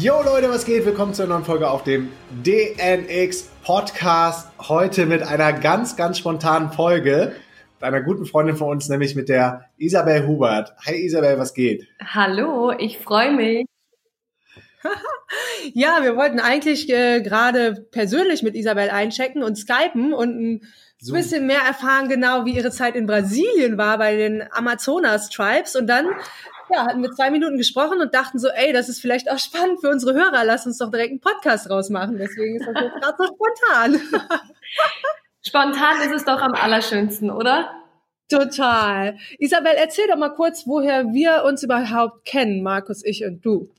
Yo Leute, was geht? Willkommen zu einer neuen Folge auf dem DNX Podcast. Heute mit einer ganz, ganz spontanen Folge. Mit einer guten Freundin von uns, nämlich mit der Isabel Hubert. Hi Isabel, was geht? Hallo, ich freue mich. ja, wir wollten eigentlich äh, gerade persönlich mit Isabel einchecken und skypen und ein so. bisschen mehr erfahren, genau wie ihre Zeit in Brasilien war bei den Amazonas-Tribes. Und dann ja, hatten wir zwei Minuten gesprochen und dachten so, ey, das ist vielleicht auch spannend für unsere Hörer, lass uns doch direkt einen Podcast rausmachen. Deswegen ist das jetzt gerade so spontan. spontan ist es doch am allerschönsten, oder? Total. Isabel, erzähl doch mal kurz, woher wir uns überhaupt kennen, Markus, ich und du.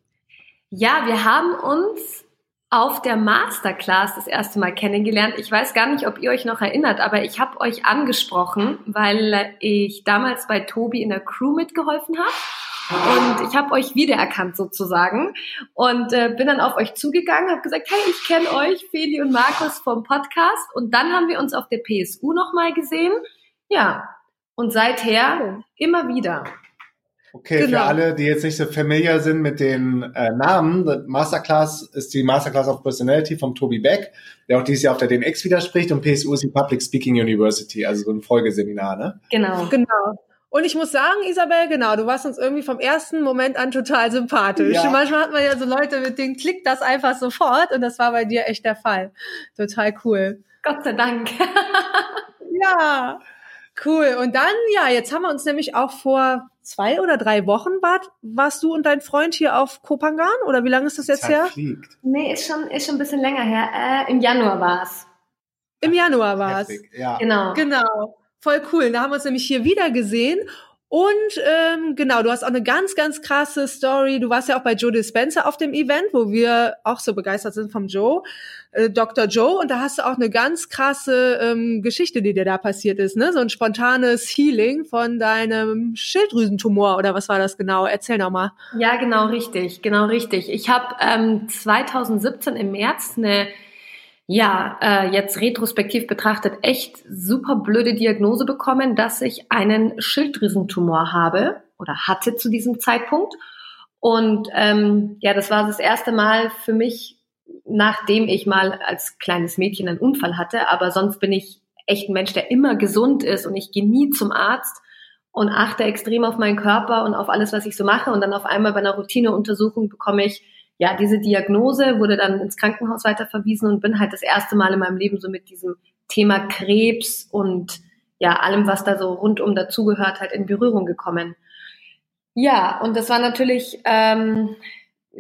Ja, wir haben uns auf der Masterclass das erste Mal kennengelernt. Ich weiß gar nicht, ob ihr euch noch erinnert, aber ich habe euch angesprochen, weil ich damals bei Tobi in der Crew mitgeholfen habe. Und ich habe euch wiedererkannt sozusagen und äh, bin dann auf euch zugegangen, habe gesagt, hey, ich kenne euch, Feli und Markus vom Podcast. Und dann haben wir uns auf der PSU nochmal gesehen. Ja, und seither immer wieder. Okay, genau. für alle, die jetzt nicht so familiar sind mit den äh, Namen, die Masterclass ist die Masterclass of Personality vom Tobi Beck, der auch dieses Jahr auf der DNX widerspricht und PSU ist die Public Speaking University, also so ein Folgeseminar, ne? Genau. Genau. Und ich muss sagen, Isabel, genau, du warst uns irgendwie vom ersten Moment an total sympathisch. Ja. Manchmal hat man ja so Leute, mit denen klickt das einfach sofort und das war bei dir echt der Fall. Total cool. Gott sei Dank. ja, cool. Und dann, ja, jetzt haben wir uns nämlich auch vor zwei oder drei Wochen, Bart, warst du und dein Freund hier auf Kopangan oder wie lange ist das jetzt Zeit her? Fliegt. Nee, ist schon, ist schon ein bisschen länger her. Äh, Im Januar war's. Im Januar war's. Ja. Genau. Genau. Voll cool. Da haben wir uns nämlich hier wieder gesehen. Und ähm, genau, du hast auch eine ganz, ganz krasse Story. Du warst ja auch bei Joe Dispenza auf dem Event, wo wir auch so begeistert sind vom Joe, äh, Dr. Joe. Und da hast du auch eine ganz krasse ähm, Geschichte, die dir da passiert ist, ne? So ein spontanes Healing von deinem Schilddrüsentumor oder was war das genau? Erzähl noch mal. Ja, genau richtig, genau richtig. Ich habe ähm, 2017 im März eine ja, äh, jetzt retrospektiv betrachtet echt super blöde Diagnose bekommen, dass ich einen Schilddrüsentumor habe oder hatte zu diesem Zeitpunkt. Und ähm, ja, das war das erste Mal für mich, nachdem ich mal als kleines Mädchen einen Unfall hatte. Aber sonst bin ich echt ein Mensch, der immer gesund ist und ich gehe nie zum Arzt und achte extrem auf meinen Körper und auf alles, was ich so mache. Und dann auf einmal bei einer Routineuntersuchung bekomme ich ja, diese Diagnose wurde dann ins Krankenhaus weiterverwiesen und bin halt das erste Mal in meinem Leben so mit diesem Thema Krebs und ja, allem, was da so rundum dazugehört, halt in Berührung gekommen. Ja, und das war natürlich ähm,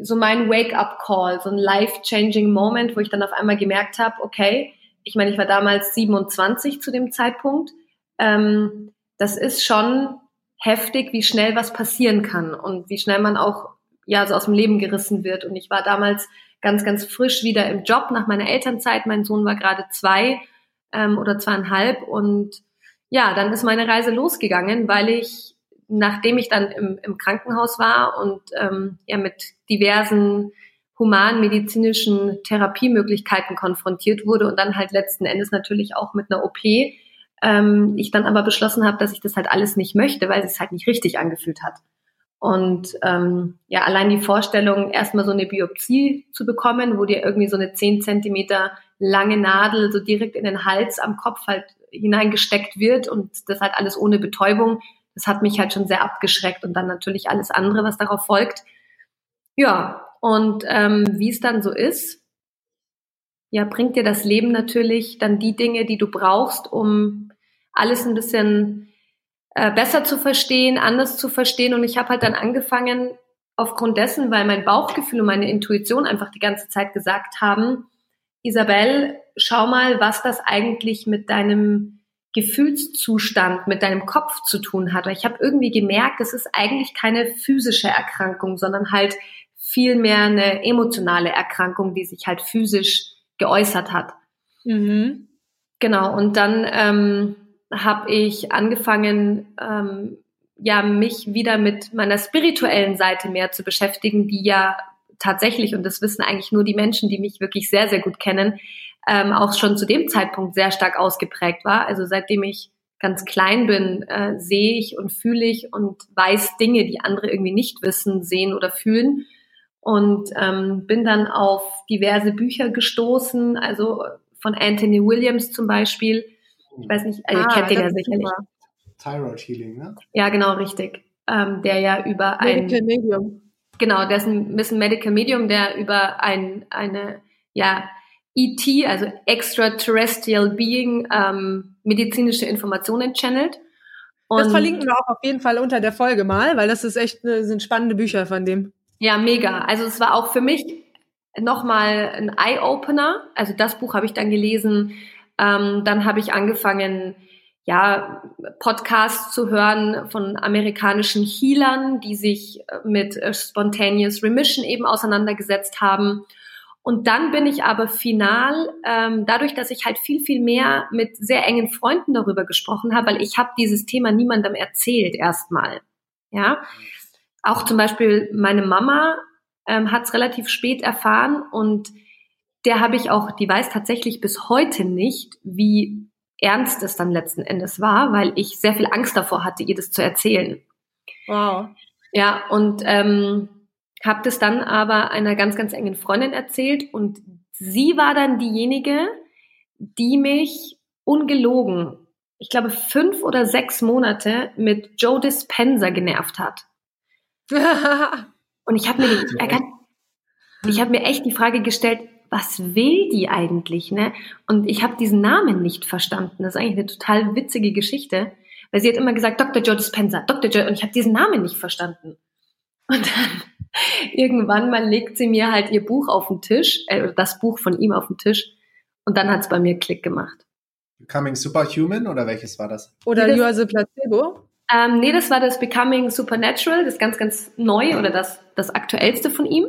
so mein Wake-up-Call, so ein life-changing Moment, wo ich dann auf einmal gemerkt habe, okay, ich meine, ich war damals 27 zu dem Zeitpunkt. Ähm, das ist schon heftig, wie schnell was passieren kann und wie schnell man auch ja so aus dem Leben gerissen wird. Und ich war damals ganz, ganz frisch wieder im Job nach meiner Elternzeit. Mein Sohn war gerade zwei ähm, oder zweieinhalb. Und ja, dann ist meine Reise losgegangen, weil ich, nachdem ich dann im, im Krankenhaus war und ähm, ja mit diversen humanmedizinischen Therapiemöglichkeiten konfrontiert wurde und dann halt letzten Endes natürlich auch mit einer OP, ähm, ich dann aber beschlossen habe, dass ich das halt alles nicht möchte, weil es halt nicht richtig angefühlt hat. Und ähm, ja, allein die Vorstellung, erstmal so eine Biopsie zu bekommen, wo dir irgendwie so eine zehn Zentimeter lange Nadel so direkt in den Hals am Kopf halt hineingesteckt wird und das halt alles ohne Betäubung, das hat mich halt schon sehr abgeschreckt und dann natürlich alles andere, was darauf folgt. Ja, und ähm, wie es dann so ist, ja, bringt dir das Leben natürlich dann die Dinge, die du brauchst, um alles ein bisschen äh, besser zu verstehen, anders zu verstehen. Und ich habe halt dann angefangen, aufgrund dessen, weil mein Bauchgefühl und meine Intuition einfach die ganze Zeit gesagt haben, Isabel, schau mal, was das eigentlich mit deinem Gefühlszustand, mit deinem Kopf zu tun hat. Weil ich habe irgendwie gemerkt, es ist eigentlich keine physische Erkrankung, sondern halt viel mehr eine emotionale Erkrankung, die sich halt physisch geäußert hat. Mhm. Genau, und dann ähm, habe ich angefangen, ähm, ja, mich wieder mit meiner spirituellen Seite mehr zu beschäftigen, die ja tatsächlich, und das wissen eigentlich nur die Menschen, die mich wirklich sehr, sehr gut kennen, ähm, auch schon zu dem Zeitpunkt sehr stark ausgeprägt war. Also seitdem ich ganz klein bin, äh, sehe ich und fühle ich und weiß Dinge, die andere irgendwie nicht wissen, sehen oder fühlen. Und ähm, bin dann auf diverse Bücher gestoßen, also von Anthony Williams zum Beispiel. Ich weiß nicht, also ah, ihr kennt den ja sicherlich. Thyroid Healing, ne? Ja, genau, richtig. Ähm, der ja über ein Medical Medium. Genau, der ist ein, ist ein Medical Medium, der über ein, eine, ja, ET, also Extraterrestrial Being, ähm, medizinische Informationen channelt. Und das verlinken wir auch auf jeden Fall unter der Folge mal, weil das ist echt, das sind spannende Bücher von dem. Ja, mega. Also es war auch für mich nochmal ein Eye-Opener. Also das Buch habe ich dann gelesen. Ähm, dann habe ich angefangen, ja, Podcasts zu hören von amerikanischen Healern, die sich mit äh, Spontaneous Remission eben auseinandergesetzt haben. Und dann bin ich aber final, ähm, dadurch, dass ich halt viel, viel mehr mit sehr engen Freunden darüber gesprochen habe, weil ich habe dieses Thema niemandem erzählt erstmal. Ja, auch zum Beispiel meine Mama ähm, hat es relativ spät erfahren und der habe ich auch, die weiß tatsächlich bis heute nicht, wie ernst es dann letzten Endes war, weil ich sehr viel Angst davor hatte, ihr das zu erzählen. Wow. Ja, und ähm, habe das dann aber einer ganz, ganz engen Freundin erzählt und sie war dann diejenige, die mich ungelogen, ich glaube, fünf oder sechs Monate mit Joe Dispenza genervt hat. und ich habe mir, ich habe mir echt die Frage gestellt, was will die eigentlich, ne? Und ich habe diesen Namen nicht verstanden. Das ist eigentlich eine total witzige Geschichte, weil sie hat immer gesagt, Dr. Joe Dispenza, Dr. Joe, und ich habe diesen Namen nicht verstanden. Und dann irgendwann mal legt sie mir halt ihr Buch auf den Tisch, äh, das Buch von ihm auf den Tisch, und dann hat es bei mir Klick gemacht. Becoming Superhuman oder welches war das? Oder You are the Placebo? Ähm, nee, das war das Becoming Supernatural, das ganz, ganz neu oder das, das aktuellste von ihm.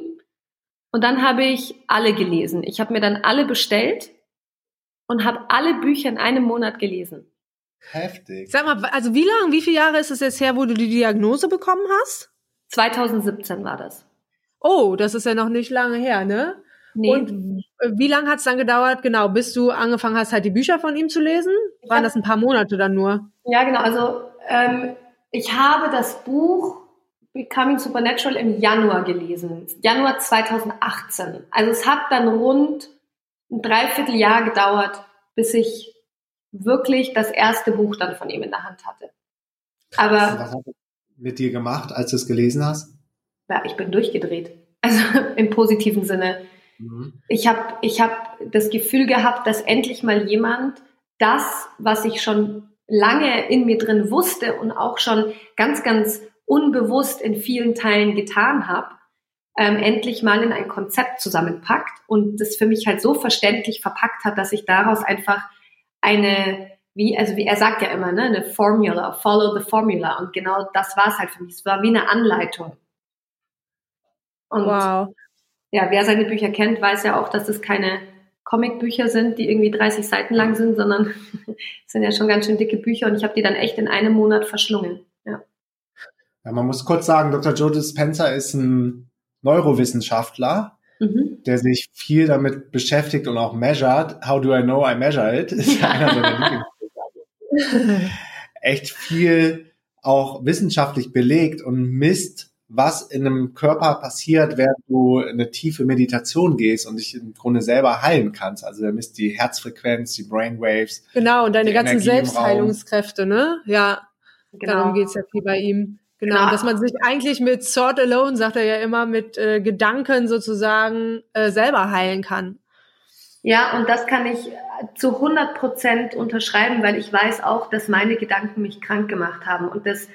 Und dann habe ich alle gelesen. Ich habe mir dann alle bestellt und habe alle Bücher in einem Monat gelesen. Heftig. Sag mal, also wie lange, wie viele Jahre ist es jetzt her, wo du die Diagnose bekommen hast? 2017 war das. Oh, das ist ja noch nicht lange her, ne? Nee. Und wie lange hat es dann gedauert, genau, bis du angefangen hast, halt die Bücher von ihm zu lesen? Waren das ein paar Monate dann nur? Ja, genau. Also ähm, ich habe das Buch Becoming Supernatural im Januar gelesen. Januar 2018. Also es hat dann rund ein Dreivierteljahr gedauert, bis ich wirklich das erste Buch dann von ihm in der Hand hatte. Aber was hat er mit dir gemacht, als du es gelesen hast? Ja, ich bin durchgedreht. Also im positiven Sinne. Mhm. Ich habe ich hab das Gefühl gehabt, dass endlich mal jemand das, was ich schon lange in mir drin wusste und auch schon ganz, ganz unbewusst in vielen Teilen getan habe, ähm, endlich mal in ein Konzept zusammenpackt und das für mich halt so verständlich verpackt hat, dass ich daraus einfach eine, wie, also wie er sagt ja immer, ne, eine Formula, follow the formula. Und genau das war es halt für mich. Es war wie eine Anleitung. Und wow. ja, wer seine Bücher kennt, weiß ja auch, dass es keine Comicbücher sind, die irgendwie 30 Seiten lang sind, sondern es sind ja schon ganz schön dicke Bücher und ich habe die dann echt in einem Monat verschlungen. Ja. Man muss kurz sagen, Dr. Joe Dispenza ist ein Neurowissenschaftler, mhm. der sich viel damit beschäftigt und auch measured. How do I know I measure it? Ist ja einer seiner Echt viel auch wissenschaftlich belegt und misst, was in einem Körper passiert, während du in eine tiefe Meditation gehst und dich im Grunde selber heilen kannst. Also er misst die Herzfrequenz, die Brainwaves. Genau, und deine ganzen Energie Selbstheilungskräfte, ne? Ja, genau. darum geht's ja viel bei ihm. Genau, genau, dass man sich eigentlich mit Thought Alone, sagt er ja immer, mit äh, Gedanken sozusagen äh, selber heilen kann. Ja, und das kann ich zu 100 Prozent unterschreiben, weil ich weiß auch, dass meine Gedanken mich krank gemacht haben. Und das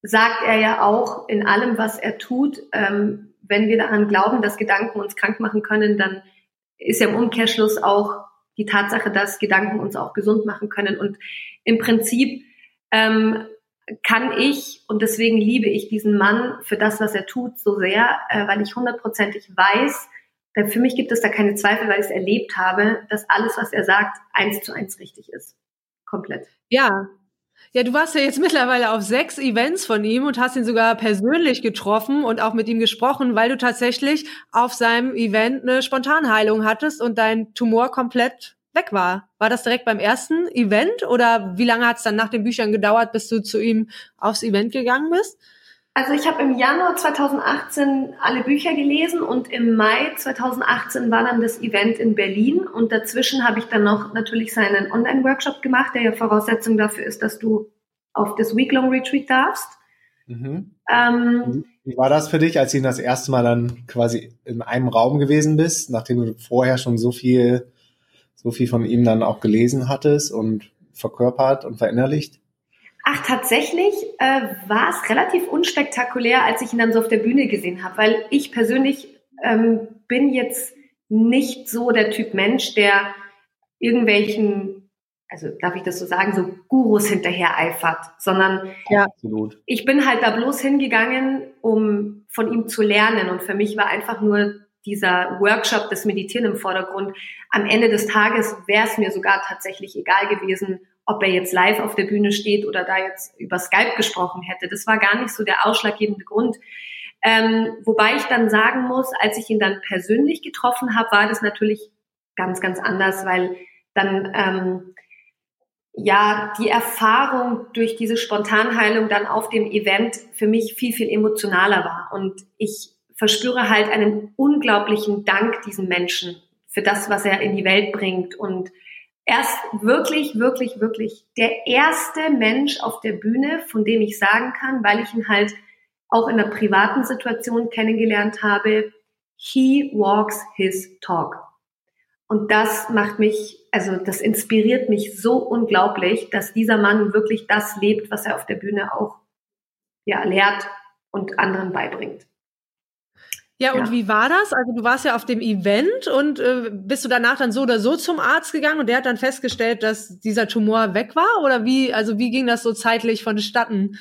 sagt er ja auch in allem, was er tut. Ähm, wenn wir daran glauben, dass Gedanken uns krank machen können, dann ist ja im Umkehrschluss auch die Tatsache, dass Gedanken uns auch gesund machen können. Und im Prinzip ähm, kann ich, und deswegen liebe ich diesen Mann für das, was er tut, so sehr, äh, weil ich hundertprozentig weiß, denn für mich gibt es da keine Zweifel, weil ich es erlebt habe, dass alles, was er sagt, eins zu eins richtig ist. Komplett. Ja. Ja, du warst ja jetzt mittlerweile auf sechs Events von ihm und hast ihn sogar persönlich getroffen und auch mit ihm gesprochen, weil du tatsächlich auf seinem Event eine Spontanheilung hattest und dein Tumor komplett weg war. War das direkt beim ersten Event oder wie lange hat es dann nach den Büchern gedauert, bis du zu ihm aufs Event gegangen bist? Also ich habe im Januar 2018 alle Bücher gelesen und im Mai 2018 war dann das Event in Berlin und dazwischen habe ich dann noch natürlich seinen Online-Workshop gemacht, der ja Voraussetzung dafür ist, dass du auf das Week-Long Retreat darfst. Mhm. Ähm, Wie war das für dich, als du das erste Mal dann quasi in einem Raum gewesen bist, nachdem du vorher schon so viel so viel von ihm dann auch gelesen hattest und verkörpert und verinnerlicht? Ach, tatsächlich äh, war es relativ unspektakulär, als ich ihn dann so auf der Bühne gesehen habe, weil ich persönlich ähm, bin jetzt nicht so der Typ Mensch, der irgendwelchen, also darf ich das so sagen, so Gurus hinterher eifert, sondern ja. ich bin halt da bloß hingegangen, um von ihm zu lernen und für mich war einfach nur dieser Workshop, das Meditieren im Vordergrund. Am Ende des Tages wäre es mir sogar tatsächlich egal gewesen, ob er jetzt live auf der Bühne steht oder da jetzt über Skype gesprochen hätte. Das war gar nicht so der ausschlaggebende Grund. Ähm, wobei ich dann sagen muss, als ich ihn dann persönlich getroffen habe, war das natürlich ganz, ganz anders, weil dann ähm, ja die Erfahrung durch diese Spontanheilung dann auf dem Event für mich viel, viel emotionaler war. Und ich verspüre halt einen unglaublichen Dank diesen Menschen für das, was er in die Welt bringt und er ist wirklich, wirklich, wirklich der erste Mensch auf der Bühne, von dem ich sagen kann, weil ich ihn halt auch in einer privaten Situation kennengelernt habe, he walks his talk. Und das macht mich, also das inspiriert mich so unglaublich, dass dieser Mann wirklich das lebt, was er auf der Bühne auch ja, lehrt und anderen beibringt. Ja, und ja. wie war das? Also du warst ja auf dem Event und äh, bist du danach dann so oder so zum Arzt gegangen und der hat dann festgestellt, dass dieser Tumor weg war? Oder wie, also wie ging das so zeitlich vonstatten?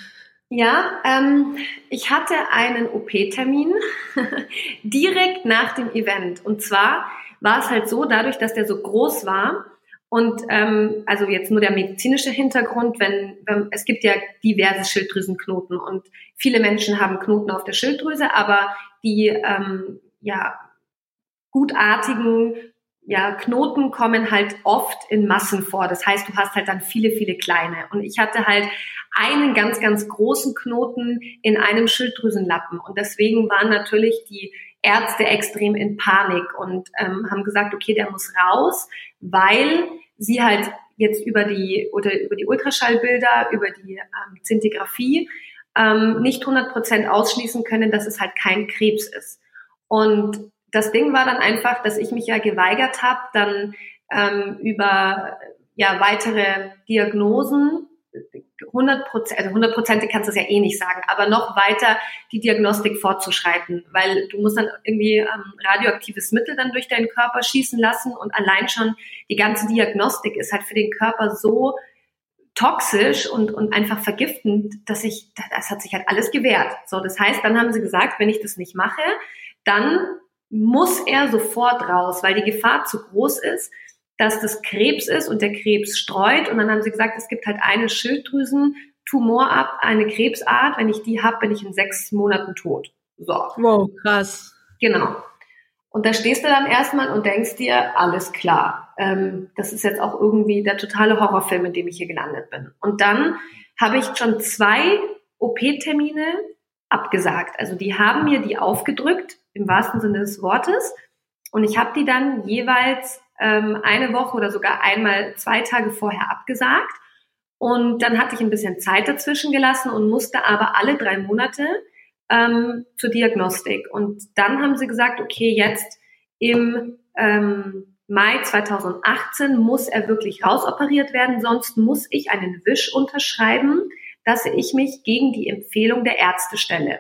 Ja, ähm, ich hatte einen OP-Termin direkt nach dem Event. Und zwar war es halt so, dadurch, dass der so groß war, und ähm, also jetzt nur der medizinische Hintergrund, wenn, wenn es gibt ja diverse Schilddrüsenknoten und viele Menschen haben Knoten auf der Schilddrüse, aber die ähm, ja gutartigen ja, Knoten kommen halt oft in Massen vor. Das heißt, du hast halt dann viele, viele kleine. Und ich hatte halt einen ganz, ganz großen Knoten in einem Schilddrüsenlappen. Und deswegen waren natürlich die Ärzte extrem in Panik und ähm, haben gesagt, okay, der muss raus, weil sie halt jetzt über die oder über die Ultraschallbilder, über die ähm, Zintigraphie ähm, nicht 100 Prozent ausschließen können, dass es halt kein Krebs ist. Und das Ding war dann einfach, dass ich mich ja geweigert habe, dann ähm, über ja weitere Diagnosen 100 Prozent, also 100 Prozent kannst du es ja eh nicht sagen, aber noch weiter die Diagnostik fortzuschreiten, weil du musst dann irgendwie ähm, radioaktives Mittel dann durch deinen Körper schießen lassen und allein schon die ganze Diagnostik ist halt für den Körper so toxisch und, und einfach vergiftend, dass ich, das hat sich halt alles gewehrt. So, das heißt, dann haben sie gesagt, wenn ich das nicht mache, dann muss er sofort raus, weil die Gefahr zu groß ist, dass das Krebs ist und der Krebs streut. Und dann haben sie gesagt, es gibt halt eine Schilddrüsentumorart, eine Krebsart. Wenn ich die habe, bin ich in sechs Monaten tot. So. Wow, krass. Genau. Und da stehst du dann erstmal und denkst dir, alles klar. Ähm, das ist jetzt auch irgendwie der totale Horrorfilm, in dem ich hier gelandet bin. Und dann habe ich schon zwei OP-Termine abgesagt. Also die haben mir die aufgedrückt, im wahrsten Sinne des Wortes. Und ich habe die dann jeweils ähm, eine Woche oder sogar einmal zwei Tage vorher abgesagt. Und dann hatte ich ein bisschen Zeit dazwischen gelassen und musste aber alle drei Monate ähm, zur Diagnostik. Und dann haben sie gesagt, okay, jetzt im ähm, Mai 2018 muss er wirklich rausoperiert werden, sonst muss ich einen Wisch unterschreiben, dass ich mich gegen die Empfehlung der Ärzte stelle.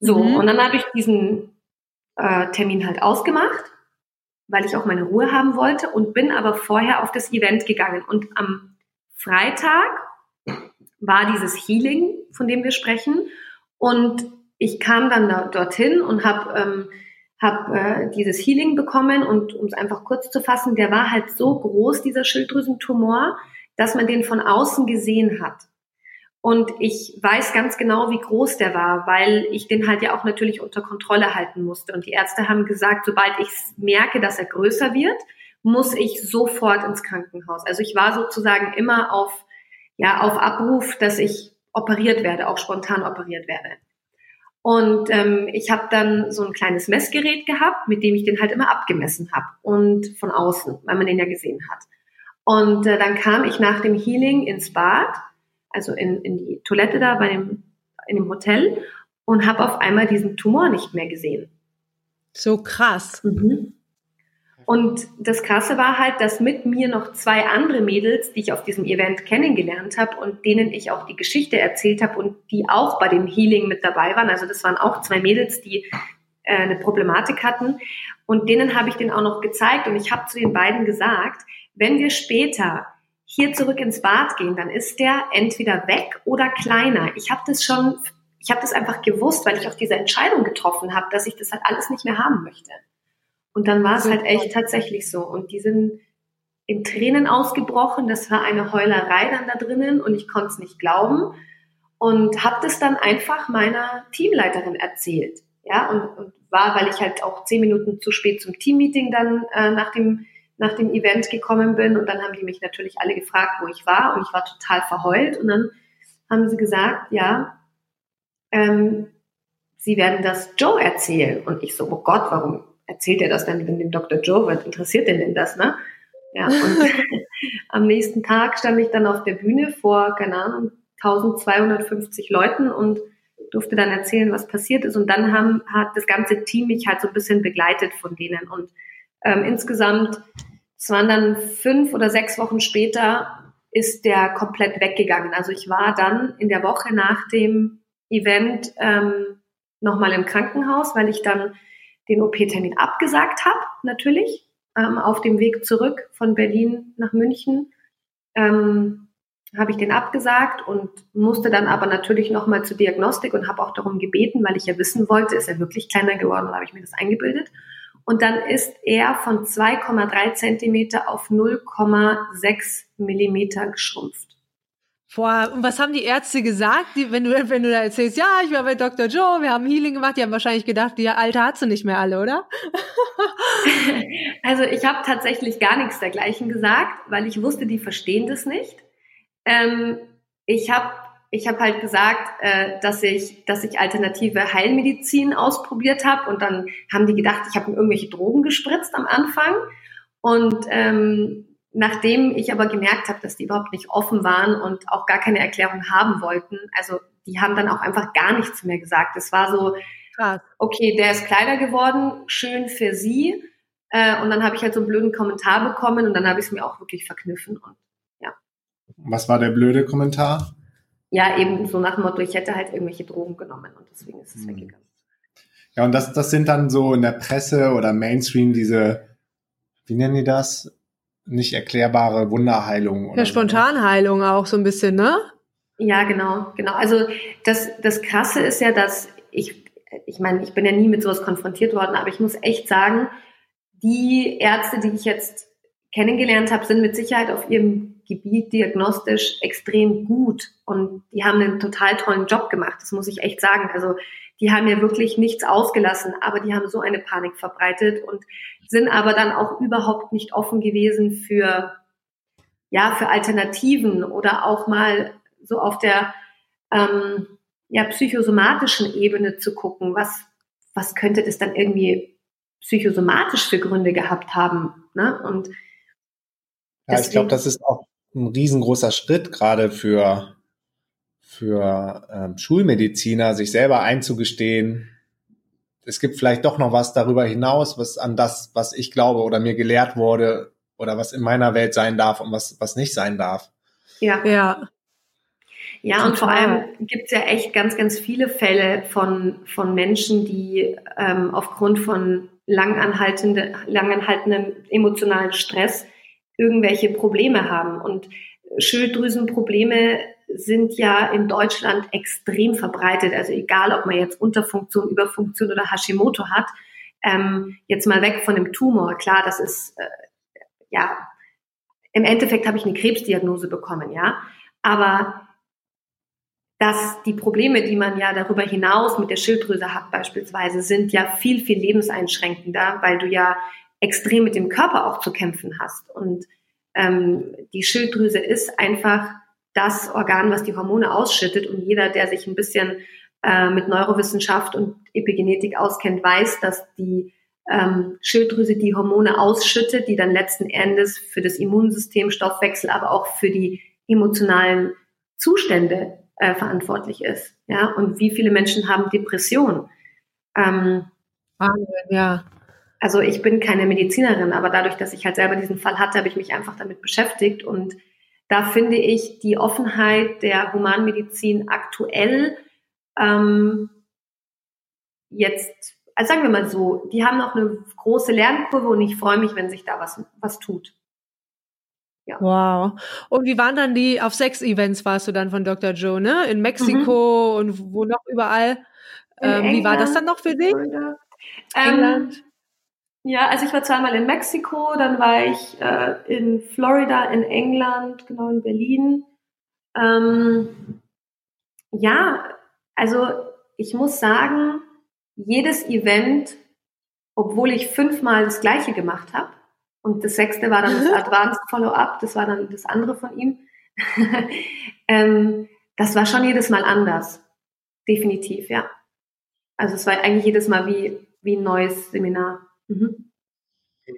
So, mhm. und dann habe ich diesen äh, Termin halt ausgemacht weil ich auch meine Ruhe haben wollte und bin aber vorher auf das Event gegangen. Und am Freitag war dieses Healing, von dem wir sprechen. Und ich kam dann da, dorthin und habe ähm, hab, äh, dieses Healing bekommen. Und um es einfach kurz zu fassen, der war halt so groß, dieser Schilddrüsentumor, dass man den von außen gesehen hat. Und ich weiß ganz genau, wie groß der war, weil ich den halt ja auch natürlich unter Kontrolle halten musste. Und die Ärzte haben gesagt, sobald ich merke, dass er größer wird, muss ich sofort ins Krankenhaus. Also ich war sozusagen immer auf, ja, auf Abruf, dass ich operiert werde, auch spontan operiert werde. Und ähm, ich habe dann so ein kleines Messgerät gehabt, mit dem ich den halt immer abgemessen habe und von außen, weil man den ja gesehen hat. Und äh, dann kam ich nach dem Healing ins Bad also in, in die Toilette da bei dem, in dem Hotel und habe auf einmal diesen Tumor nicht mehr gesehen. So krass. Mhm. Und das Krasse war halt, dass mit mir noch zwei andere Mädels, die ich auf diesem Event kennengelernt habe und denen ich auch die Geschichte erzählt habe und die auch bei dem Healing mit dabei waren. Also das waren auch zwei Mädels, die äh, eine Problematik hatten. Und denen habe ich den auch noch gezeigt und ich habe zu den beiden gesagt, wenn wir später hier zurück ins Bad gehen, dann ist der entweder weg oder kleiner. Ich habe das schon, ich habe das einfach gewusst, weil ich auch diese Entscheidung getroffen habe, dass ich das halt alles nicht mehr haben möchte. Und dann war es halt echt tatsächlich so. Und die sind in Tränen ausgebrochen. Das war eine Heulerei dann da drinnen und ich konnte es nicht glauben und habe das dann einfach meiner Teamleiterin erzählt. Ja, und, und war, weil ich halt auch zehn Minuten zu spät zum Teammeeting dann äh, nach dem nach dem Event gekommen bin und dann haben die mich natürlich alle gefragt, wo ich war und ich war total verheult und dann haben sie gesagt, ja, ähm, sie werden das Joe erzählen und ich so, oh Gott, warum erzählt er das denn dem Dr. Joe? Was interessiert denn denn das, ne? Ja, und am nächsten Tag stand ich dann auf der Bühne vor, keine Ahnung, 1250 Leuten und durfte dann erzählen, was passiert ist. Und dann haben, hat das ganze Team mich halt so ein bisschen begleitet von denen. Und ähm, insgesamt es waren dann fünf oder sechs Wochen später, ist der komplett weggegangen. Also ich war dann in der Woche nach dem Event ähm, nochmal im Krankenhaus, weil ich dann den OP-Termin abgesagt habe, natürlich, ähm, auf dem Weg zurück von Berlin nach München. Ähm, habe ich den abgesagt und musste dann aber natürlich nochmal zur Diagnostik und habe auch darum gebeten, weil ich ja wissen wollte, ist er wirklich kleiner geworden oder habe ich mir das eingebildet. Und dann ist er von 2,3 Zentimeter auf 0,6 Millimeter geschrumpft. Boah, und was haben die Ärzte gesagt, die, wenn du, wenn du da erzählst, ja, ich war bei Dr. Joe, wir haben Healing gemacht, die haben wahrscheinlich gedacht, die alte hat sie nicht mehr alle, oder? also ich habe tatsächlich gar nichts dergleichen gesagt, weil ich wusste, die verstehen das nicht. Ähm, ich habe ich habe halt gesagt, äh, dass ich, dass ich alternative Heilmedizin ausprobiert habe und dann haben die gedacht, ich habe irgendwelche Drogen gespritzt am Anfang und ähm, nachdem ich aber gemerkt habe, dass die überhaupt nicht offen waren und auch gar keine Erklärung haben wollten, also die haben dann auch einfach gar nichts mehr gesagt. Es war so, okay, der ist kleiner geworden, schön für sie. Äh, und dann habe ich halt so einen blöden Kommentar bekommen und dann habe ich es mir auch wirklich verkniffen und ja. Was war der blöde Kommentar? ja, eben so nach dem Motto, ich hätte halt irgendwelche Drogen genommen und deswegen ist es mhm. weggegangen. Ja, und das, das sind dann so in der Presse oder Mainstream diese, wie nennen die das? Nicht erklärbare Wunderheilung. ja, Spontanheilung so. auch so ein bisschen, ne? Ja, genau, genau. Also das, das Krasse ist ja, dass ich, ich meine, ich bin ja nie mit sowas konfrontiert worden, aber ich muss echt sagen, die Ärzte, die ich jetzt kennengelernt habe, sind mit Sicherheit auf ihrem Gebiet diagnostisch extrem gut und die haben einen total tollen Job gemacht, das muss ich echt sagen. Also die haben ja wirklich nichts ausgelassen, aber die haben so eine Panik verbreitet und sind aber dann auch überhaupt nicht offen gewesen für, ja, für Alternativen oder auch mal so auf der ähm, ja, psychosomatischen Ebene zu gucken, was, was könnte das dann irgendwie psychosomatisch für Gründe gehabt haben. Ne? Und ja, ich glaube, das ist auch ein riesengroßer Schritt gerade für, für ähm, Schulmediziner, sich selber einzugestehen, es gibt vielleicht doch noch was darüber hinaus, was an das, was ich glaube oder mir gelehrt wurde oder was in meiner Welt sein darf und was, was nicht sein darf. Ja. Ja. Ja, und vor allem gibt es ja echt ganz, ganz viele Fälle von, von Menschen, die ähm, aufgrund von langanhaltende, langanhaltendem emotionalen Stress irgendwelche Probleme haben. Und Schilddrüsenprobleme sind ja in Deutschland extrem verbreitet. Also egal, ob man jetzt Unterfunktion, Überfunktion oder Hashimoto hat, ähm, jetzt mal weg von dem Tumor. Klar, das ist, äh, ja, im Endeffekt habe ich eine Krebsdiagnose bekommen, ja. Aber dass die Probleme, die man ja darüber hinaus mit der Schilddrüse hat beispielsweise, sind ja viel, viel lebenseinschränkender, weil du ja extrem mit dem Körper auch zu kämpfen hast. Und ähm, die Schilddrüse ist einfach das Organ, was die Hormone ausschüttet. Und jeder, der sich ein bisschen äh, mit Neurowissenschaft und Epigenetik auskennt, weiß, dass die ähm, Schilddrüse die Hormone ausschüttet, die dann letzten Endes für das Immunsystem, Stoffwechsel, aber auch für die emotionalen Zustände äh, verantwortlich ist. Ja, und wie viele Menschen haben Depressionen? Ähm, ja. Also ich bin keine Medizinerin, aber dadurch, dass ich halt selber diesen Fall hatte, habe ich mich einfach damit beschäftigt und da finde ich die Offenheit der Humanmedizin aktuell ähm, jetzt, also sagen wir mal so, die haben noch eine große Lernkurve und ich freue mich, wenn sich da was, was tut. Ja. Wow. Und wie waren dann die, auf sechs Events warst du dann von Dr. Joe, ne? In Mexiko mhm. und wo noch überall. Ähm, wie war das dann noch für dich? Ähm, ja, also ich war zweimal in Mexiko, dann war ich äh, in Florida, in England, genau in Berlin. Ähm, ja, also ich muss sagen, jedes Event, obwohl ich fünfmal das gleiche gemacht habe, und das sechste war dann das Advanced Follow-up, das war dann das andere von ihm. ähm, das war schon jedes Mal anders. Definitiv, ja. Also es war eigentlich jedes Mal wie, wie ein neues Seminar. Mhm.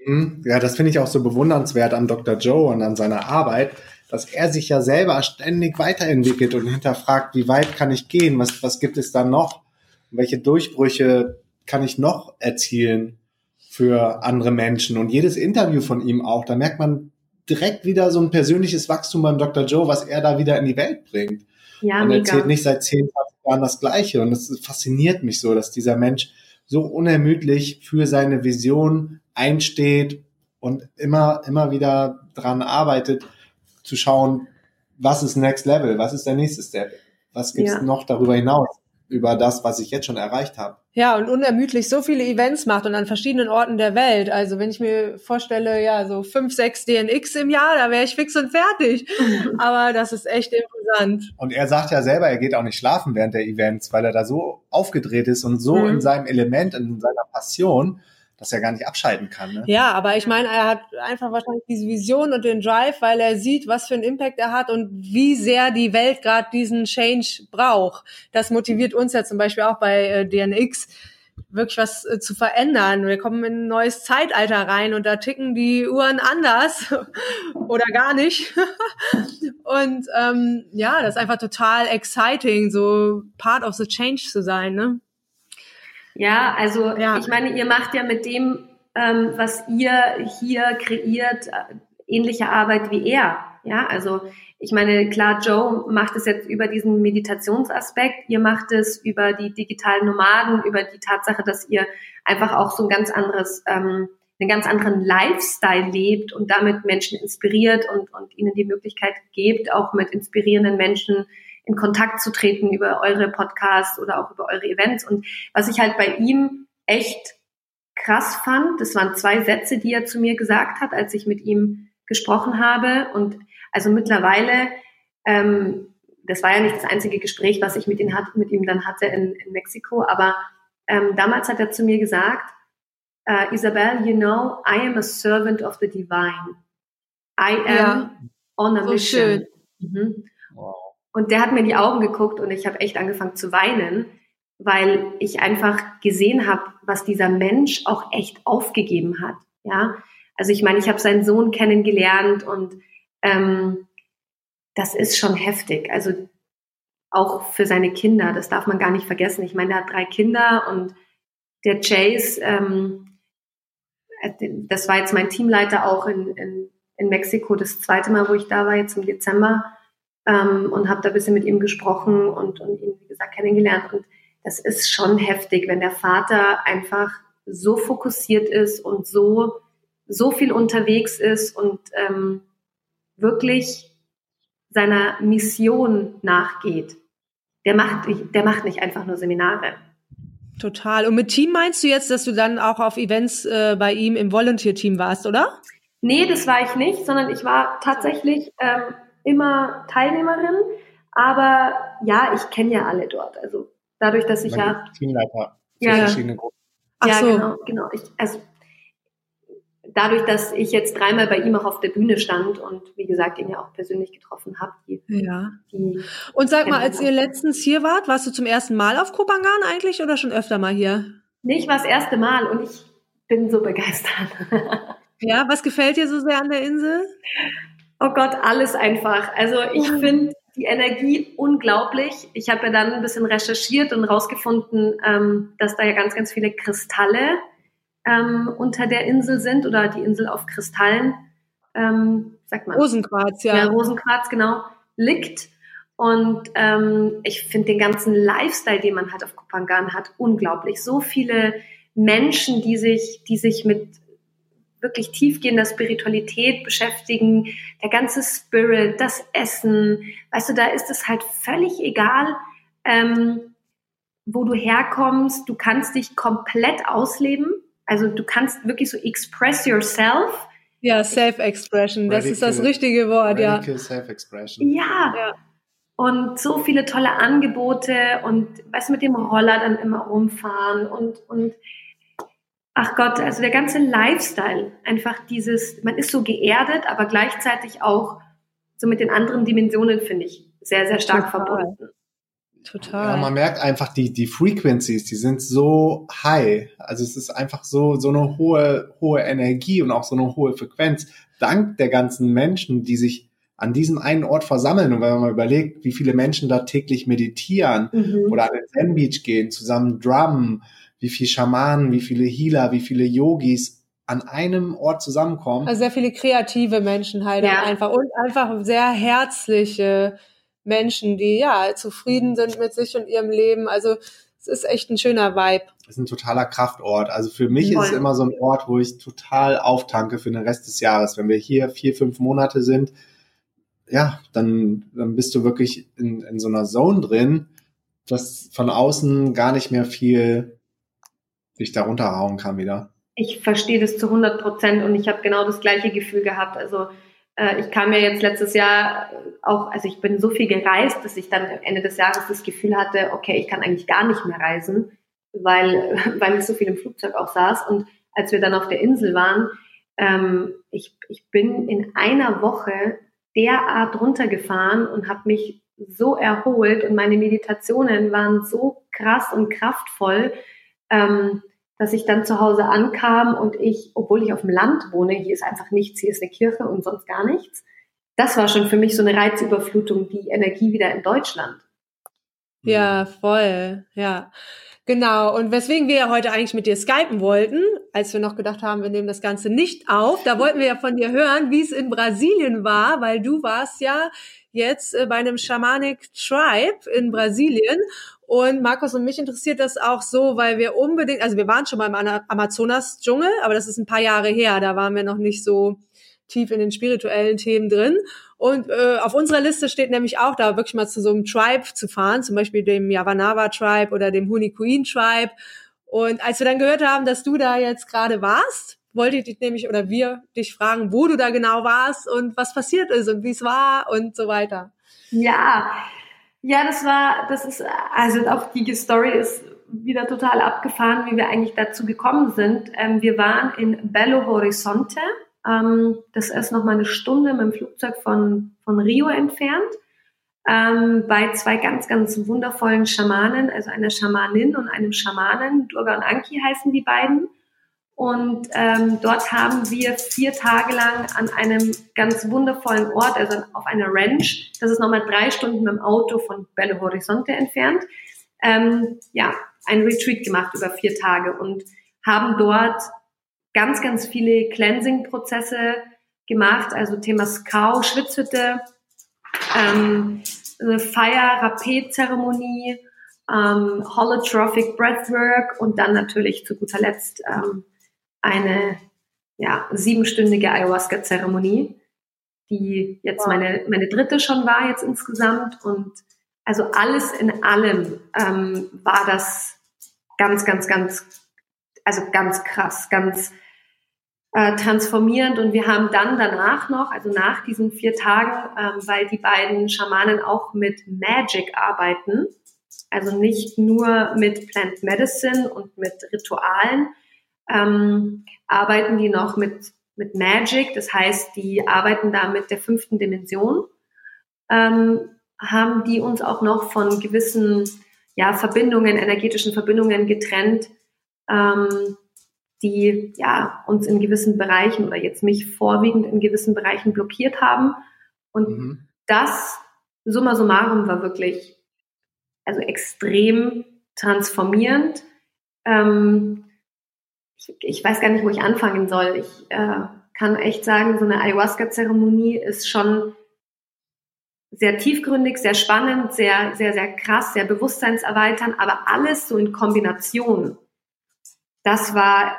mhm. Ja, das finde ich auch so bewundernswert an Dr. Joe und an seiner Arbeit, dass er sich ja selber ständig weiterentwickelt und hinterfragt, wie weit kann ich gehen, was, was gibt es da noch, welche Durchbrüche kann ich noch erzielen für andere Menschen. Und jedes Interview von ihm auch, da merkt man direkt wieder so ein persönliches Wachstum beim Dr. Joe, was er da wieder in die Welt bringt. Ja, und er erzählt nicht seit 10, 20 Jahren das Gleiche. Und es fasziniert mich so, dass dieser Mensch so unermüdlich für seine Vision einsteht und immer, immer wieder dran arbeitet, zu schauen, was ist Next Level, was ist der nächste Step, was gibt's ja. noch darüber hinaus über das, was ich jetzt schon erreicht habe. Ja, und unermüdlich so viele Events macht und an verschiedenen Orten der Welt. Also wenn ich mir vorstelle, ja, so fünf, sechs DNX im Jahr, da wäre ich fix und fertig. Aber das ist echt imposant. Und er sagt ja selber, er geht auch nicht schlafen während der Events, weil er da so aufgedreht ist und so mhm. in seinem Element, in seiner Passion, dass er gar nicht abschalten kann. Ne? Ja, aber ich meine, er hat einfach wahrscheinlich diese Vision und den Drive, weil er sieht, was für einen Impact er hat und wie sehr die Welt gerade diesen Change braucht. Das motiviert uns ja zum Beispiel auch bei äh, DNX wirklich was äh, zu verändern. Wir kommen in ein neues Zeitalter rein und da ticken die Uhren anders oder gar nicht. und ähm, ja, das ist einfach total exciting, so part of the change zu sein. Ne? Ja, also ja. ich meine, ihr macht ja mit dem, ähm, was ihr hier kreiert, äh, ähnliche Arbeit wie er. Ja, also ich meine, klar, Joe macht es jetzt über diesen Meditationsaspekt, ihr macht es über die digitalen Nomaden, über die Tatsache, dass ihr einfach auch so ein ganz anderes, ähm, einen ganz anderen Lifestyle lebt und damit Menschen inspiriert und, und ihnen die Möglichkeit gebt, auch mit inspirierenden Menschen in Kontakt zu treten über eure Podcasts oder auch über eure Events. Und was ich halt bei ihm echt krass fand, das waren zwei Sätze, die er zu mir gesagt hat, als ich mit ihm gesprochen habe. Und also mittlerweile, ähm, das war ja nicht das einzige Gespräch, was ich mit ihm, hat, mit ihm dann hatte in, in Mexiko, aber ähm, damals hat er zu mir gesagt, uh, Isabel, you know, I am a servant of the divine. I am ja. on a so mission. Schön. Mhm. Und der hat mir in die Augen geguckt und ich habe echt angefangen zu weinen, weil ich einfach gesehen habe, was dieser Mensch auch echt aufgegeben hat. Ja, also ich meine, ich habe seinen Sohn kennengelernt und ähm, das ist schon heftig. Also auch für seine Kinder, das darf man gar nicht vergessen. Ich meine, er hat drei Kinder und der Chase, ähm, das war jetzt mein Teamleiter auch in, in, in Mexiko, das zweite Mal, wo ich da war, jetzt im Dezember ähm, und habe da ein bisschen mit ihm gesprochen und, und ihn, wie gesagt, kennengelernt. Und das ist schon heftig, wenn der Vater einfach so fokussiert ist und so, so viel unterwegs ist und ähm, wirklich seiner Mission nachgeht, der macht, der macht nicht einfach nur Seminare. Total. Und mit Team meinst du jetzt, dass du dann auch auf Events äh, bei ihm im Volunteer-Team warst, oder? Nee, das war ich nicht, sondern ich war tatsächlich ähm, immer Teilnehmerin. Aber ja, ich kenne ja alle dort. Also dadurch, dass ich ja Teamleiter für ja, verschiedene Gruppen. Ja, so. genau, genau. Ich, also dadurch, dass ich jetzt dreimal bei ihm auch auf der Bühne stand und wie gesagt ihn ja auch persönlich getroffen habe. ja. Die und sag mal, als ihr letztens hier wart, warst du zum ersten Mal auf Kopangan eigentlich oder schon öfter mal hier? Nee, ich war das erste Mal und ich bin so begeistert. ja, was gefällt dir so sehr an der Insel? Oh Gott, alles einfach. Also ich finde die Energie unglaublich. Ich habe ja dann ein bisschen recherchiert und rausgefunden, ähm, dass da ja ganz, ganz viele Kristalle ähm, unter der Insel sind oder die Insel auf Kristallen, ähm, sagt man. Rosenquarz, ja. Ja, Rosenquarz, genau, liegt. Und ähm, ich finde den ganzen Lifestyle, den man halt auf Kupangan hat, unglaublich. So viele Menschen, die sich, die sich mit wirklich tiefgehender Spiritualität beschäftigen, der ganze Spirit, das Essen, weißt du, da ist es halt völlig egal, ähm, wo du herkommst. Du kannst dich komplett ausleben. Also du kannst wirklich so express yourself. Ja, Self-Expression, das ist das richtige Wort, ja. Self-Expression. Ja. ja. Und so viele tolle Angebote und weißt du, mit dem Roller dann immer rumfahren und, und ach Gott, also der ganze Lifestyle, einfach dieses, man ist so geerdet, aber gleichzeitig auch so mit den anderen Dimensionen, finde ich, sehr, sehr stark Total. verbunden. Total. Ja, man merkt einfach, die, die Frequencies, die sind so high. Also es ist einfach so, so eine hohe, hohe Energie und auch so eine hohe Frequenz. Dank der ganzen Menschen, die sich an diesem einen Ort versammeln. Und wenn man mal überlegt, wie viele Menschen da täglich meditieren mhm. oder an den Zen Beach gehen, zusammen drummen, wie viele Schamanen, wie viele Healer, wie viele Yogis an einem Ort zusammenkommen. Also sehr viele kreative Menschen halt ja. einfach und einfach sehr herzliche Menschen, die ja zufrieden sind mit sich und ihrem Leben. Also es ist echt ein schöner Vibe. Es ist ein totaler Kraftort. Also für mich Voll. ist es immer so ein Ort, wo ich total auftanke für den Rest des Jahres. Wenn wir hier vier, fünf Monate sind, ja, dann, dann bist du wirklich in, in so einer Zone drin, dass von außen gar nicht mehr viel sich darunter hauen kann wieder. Ich verstehe das zu 100 Prozent und ich habe genau das gleiche Gefühl gehabt. Also äh, ich kam ja jetzt letztes Jahr auch, also ich bin so viel gereist, dass ich dann Ende des Jahres das Gefühl hatte, okay, ich kann eigentlich gar nicht mehr reisen, weil, weil ich so viel im Flugzeug auch saß. Und als wir dann auf der Insel waren, ähm, ich, ich bin in einer Woche derart runtergefahren und habe mich so erholt und meine Meditationen waren so krass und kraftvoll, ähm, dass ich dann zu Hause ankam und ich, obwohl ich auf dem Land wohne, hier ist einfach nichts, hier ist eine Kirche und sonst gar nichts. Das war schon für mich so eine Reizüberflutung, die Energie wieder in Deutschland. Ja, voll, ja. Genau, und weswegen wir ja heute eigentlich mit dir skypen wollten, als wir noch gedacht haben, wir nehmen das Ganze nicht auf, da wollten wir ja von dir hören, wie es in Brasilien war, weil du warst ja jetzt äh, bei einem Shamanic Tribe in Brasilien und Markus und mich interessiert das auch so, weil wir unbedingt, also wir waren schon mal im Amazonas-Dschungel, aber das ist ein paar Jahre her, da waren wir noch nicht so tief in den spirituellen Themen drin. Und äh, auf unserer Liste steht nämlich auch, da wirklich mal zu so einem Tribe zu fahren, zum Beispiel dem Yavanava Tribe oder dem Hunikuin Tribe. Und als wir dann gehört haben, dass du da jetzt gerade warst, wollte ich dich nämlich oder wir dich fragen, wo du da genau warst und was passiert ist und wie es war und so weiter. Ja, ja, das war, das ist, also auch die Story ist wieder total abgefahren, wie wir eigentlich dazu gekommen sind. Ähm, wir waren in Belo Horizonte. Ähm, das ist noch mal eine Stunde mit dem Flugzeug von, von Rio entfernt. Ähm, bei zwei ganz, ganz wundervollen Schamanen, also einer Schamanin und einem Schamanen. Durga und Anki heißen die beiden. Und ähm, dort haben wir vier Tage lang an einem ganz wundervollen Ort, also auf einer Ranch, das ist nochmal drei Stunden mit dem Auto von Belo Horizonte entfernt, ähm, ja, ein Retreat gemacht über vier Tage und haben dort ganz, ganz viele Cleansing-Prozesse gemacht, also Thema Skau, Schwitzhütte, ähm, eine Fire-Rapé-Zeremonie, ähm, Holotrophic Breathwork und dann natürlich zu guter Letzt ähm, eine ja, siebenstündige Ayahuasca-Zeremonie, die jetzt meine, meine dritte schon war jetzt insgesamt. Und also alles in allem ähm, war das ganz, ganz, ganz, also ganz krass, ganz äh, transformierend. Und wir haben dann danach noch, also nach diesen vier Tagen, ähm, weil die beiden Schamanen auch mit Magic arbeiten, also nicht nur mit Plant Medicine und mit Ritualen, ähm, arbeiten die noch mit, mit Magic, das heißt, die arbeiten da mit der fünften Dimension, ähm, haben die uns auch noch von gewissen ja, Verbindungen, energetischen Verbindungen getrennt, ähm, die ja, uns in gewissen Bereichen oder jetzt mich vorwiegend in gewissen Bereichen blockiert haben. Und mhm. das, summa summarum, war wirklich also extrem transformierend. Ähm, ich, ich, weiß gar nicht, wo ich anfangen soll. Ich äh, kann echt sagen, so eine Ayahuasca-Zeremonie ist schon sehr tiefgründig, sehr spannend, sehr, sehr, sehr krass, sehr bewusstseinserweiternd, aber alles so in Kombination. Das war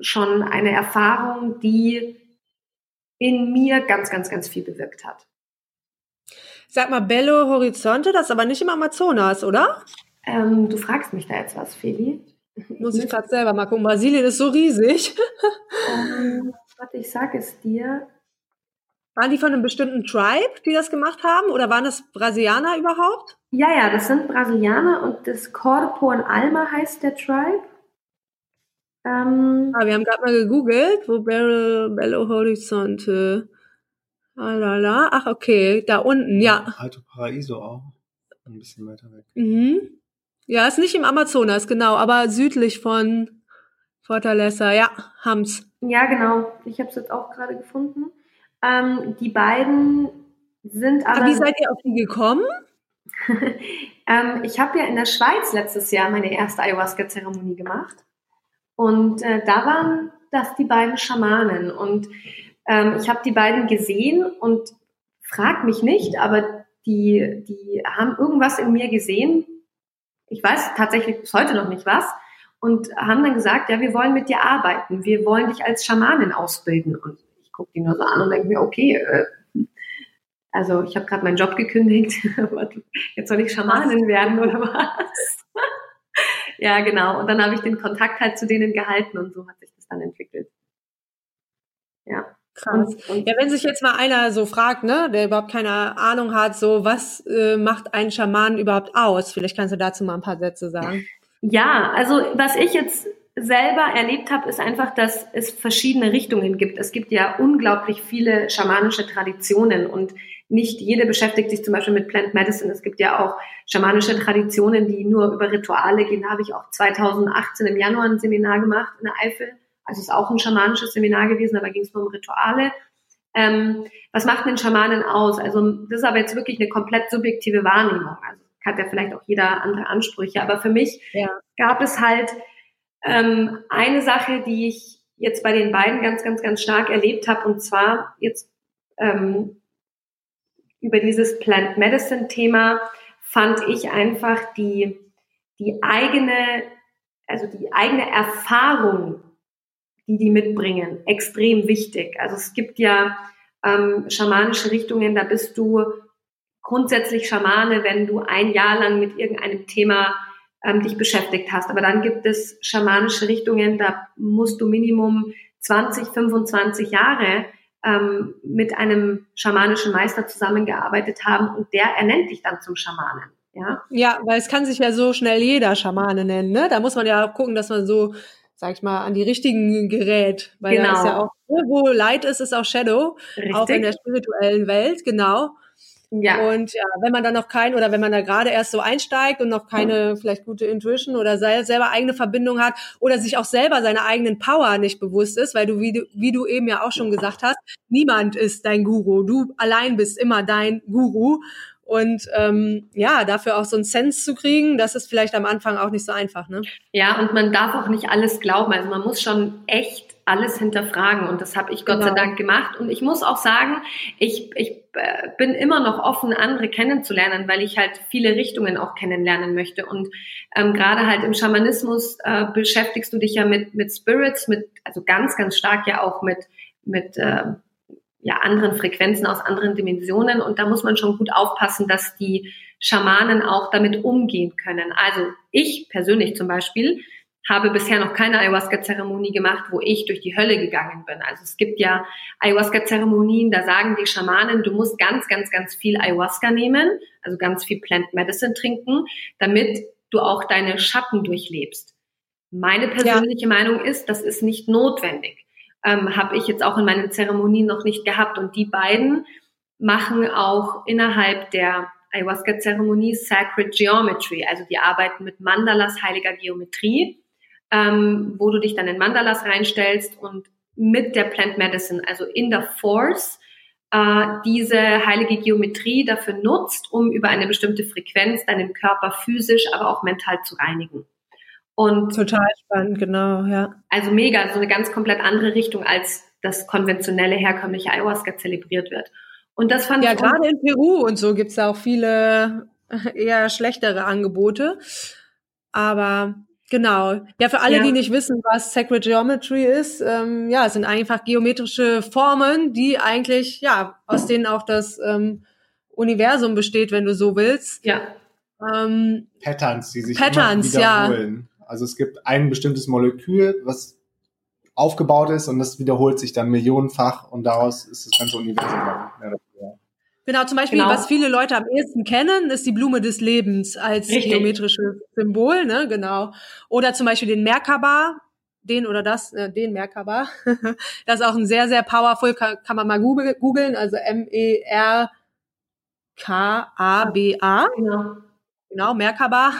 schon eine Erfahrung, die in mir ganz, ganz, ganz viel bewirkt hat. Sag mal, Bello Horizonte, das ist aber nicht im Amazonas, oder? Ähm, du fragst mich da jetzt was, Feli. Muss ich gerade selber mal gucken. Brasilien ist so riesig. ähm, warte, ich sag es dir. Waren die von einem bestimmten Tribe, die das gemacht haben? Oder waren das Brasilianer überhaupt? Ja, ja, das sind Brasilianer und das Corpo und Alma heißt der Tribe. Ähm, ah, wir haben gerade mal gegoogelt, wo Bello, Bello Horizonte. Alala. Ach, okay, da unten, ja. Alto Paraiso auch. Ein bisschen weiter weg. Mhm. Ja, ist nicht im Amazonas, genau, aber südlich von Fortaleza, ja, Hams. Ja, genau. Ich habe es jetzt auch gerade gefunden. Ähm, die beiden sind aber. aber wie seid ihr auf die gekommen? ähm, ich habe ja in der Schweiz letztes Jahr meine erste Ayahuasca-Zeremonie gemacht. Und äh, da waren das die beiden Schamanen. Und ähm, ich habe die beiden gesehen und frag mich nicht, aber die, die haben irgendwas in mir gesehen. Ich weiß tatsächlich bis heute noch nicht was. Und haben dann gesagt, ja, wir wollen mit dir arbeiten. Wir wollen dich als Schamanin ausbilden. Und ich gucke die nur so an und denke mir, okay, äh, also ich habe gerade meinen Job gekündigt. Jetzt soll ich Schamanin werden oder was? ja, genau. Und dann habe ich den Kontakt halt zu denen gehalten und so hat sich das dann entwickelt. Ja. Krass. Ja, wenn sich jetzt mal einer so fragt, ne, der überhaupt keine Ahnung hat, so was äh, macht einen Schaman überhaupt aus? Vielleicht kannst du dazu mal ein paar Sätze sagen. Ja, also was ich jetzt selber erlebt habe, ist einfach, dass es verschiedene Richtungen gibt. Es gibt ja unglaublich viele schamanische Traditionen und nicht jede beschäftigt sich zum Beispiel mit Plant Medicine. Es gibt ja auch schamanische Traditionen, die nur über Rituale gehen. Da habe ich auch 2018 im Januar ein Seminar gemacht in der Eifel also es ist auch ein schamanisches Seminar gewesen, aber ging es nur um Rituale. Ähm, was macht einen Schamanen aus? Also das ist aber jetzt wirklich eine komplett subjektive Wahrnehmung. Also hat ja vielleicht auch jeder andere Ansprüche. Aber für mich ja. gab es halt ähm, eine Sache, die ich jetzt bei den beiden ganz, ganz, ganz stark erlebt habe. Und zwar jetzt ähm, über dieses Plant Medicine Thema fand ich einfach die, die eigene, also die eigene Erfahrung die die mitbringen, extrem wichtig. Also es gibt ja ähm, schamanische Richtungen, da bist du grundsätzlich Schamane, wenn du ein Jahr lang mit irgendeinem Thema ähm, dich beschäftigt hast. Aber dann gibt es schamanische Richtungen, da musst du Minimum 20, 25 Jahre ähm, mit einem schamanischen Meister zusammengearbeitet haben und der ernennt dich dann zum Schamanen. Ja? ja, weil es kann sich ja so schnell jeder Schamane nennen. Ne? Da muss man ja gucken, dass man so sag ich mal, an die richtigen gerät. Weil genau. da ist ja genau. auch, wo Light ist, ist auch Shadow. Richtig. Auch in der spirituellen Welt, genau. Ja. Und ja, wenn man dann noch kein oder wenn man da gerade erst so einsteigt und noch keine vielleicht gute Intuition oder selber eigene Verbindung hat oder sich auch selber seiner eigenen Power nicht bewusst ist, weil du wie, du, wie du eben ja auch schon gesagt hast, niemand ist dein Guru. Du allein bist immer dein Guru. Und ähm, ja, dafür auch so einen Sense zu kriegen, das ist vielleicht am Anfang auch nicht so einfach. Ne? Ja, und man darf auch nicht alles glauben. Also man muss schon echt alles hinterfragen und das habe ich Gott genau. sei Dank gemacht. Und ich muss auch sagen, ich, ich äh, bin immer noch offen, andere kennenzulernen, weil ich halt viele Richtungen auch kennenlernen möchte. Und ähm, gerade halt im Schamanismus äh, beschäftigst du dich ja mit, mit Spirits, mit, also ganz, ganz stark ja auch mit, mit äh, ja, anderen Frequenzen, aus anderen Dimensionen. Und da muss man schon gut aufpassen, dass die Schamanen auch damit umgehen können. Also ich persönlich zum Beispiel habe bisher noch keine Ayahuasca-Zeremonie gemacht, wo ich durch die Hölle gegangen bin. Also es gibt ja Ayahuasca-Zeremonien, da sagen die Schamanen, du musst ganz, ganz, ganz viel Ayahuasca nehmen, also ganz viel Plant Medicine trinken, damit du auch deine Schatten durchlebst. Meine persönliche ja. Meinung ist, das ist nicht notwendig. Ähm, Habe ich jetzt auch in meinen Zeremonien noch nicht gehabt. Und die beiden machen auch innerhalb der Ayahuasca-Zeremonie Sacred Geometry, also die arbeiten mit Mandalas heiliger Geometrie, ähm, wo du dich dann in Mandalas reinstellst und mit der Plant Medicine, also in der Force, äh, diese heilige Geometrie dafür nutzt, um über eine bestimmte Frequenz deinen Körper physisch, aber auch mental zu reinigen. Und total spannend, genau, ja. Also mega, so eine ganz komplett andere Richtung als das konventionelle herkömmliche Ayahuasca zelebriert wird. Und das fand ja, ich gerade in Peru und so gibt's da auch viele eher schlechtere Angebote. Aber genau. Ja, für alle, ja. die nicht wissen, was Sacred Geometry ist, ähm, ja, es sind einfach geometrische Formen, die eigentlich, ja, aus denen auch das ähm, Universum besteht, wenn du so willst. Ja. Ähm, Patterns, die sich Patterns, immer wiederholen. Ja. Also es gibt ein bestimmtes Molekül, was aufgebaut ist und das wiederholt sich dann millionenfach und daraus ist das ganze Universum. Genau, zum Beispiel, genau. was viele Leute am ehesten kennen, ist die Blume des Lebens als Richtig. geometrisches Symbol, ne, genau. Oder zum Beispiel den Merkaba, den oder das, äh, den Merkaba. das ist auch ein sehr, sehr powerful, kann, kann man mal googeln, also M-E-R-K-A-B-A. Genau. Genau, Merkaba.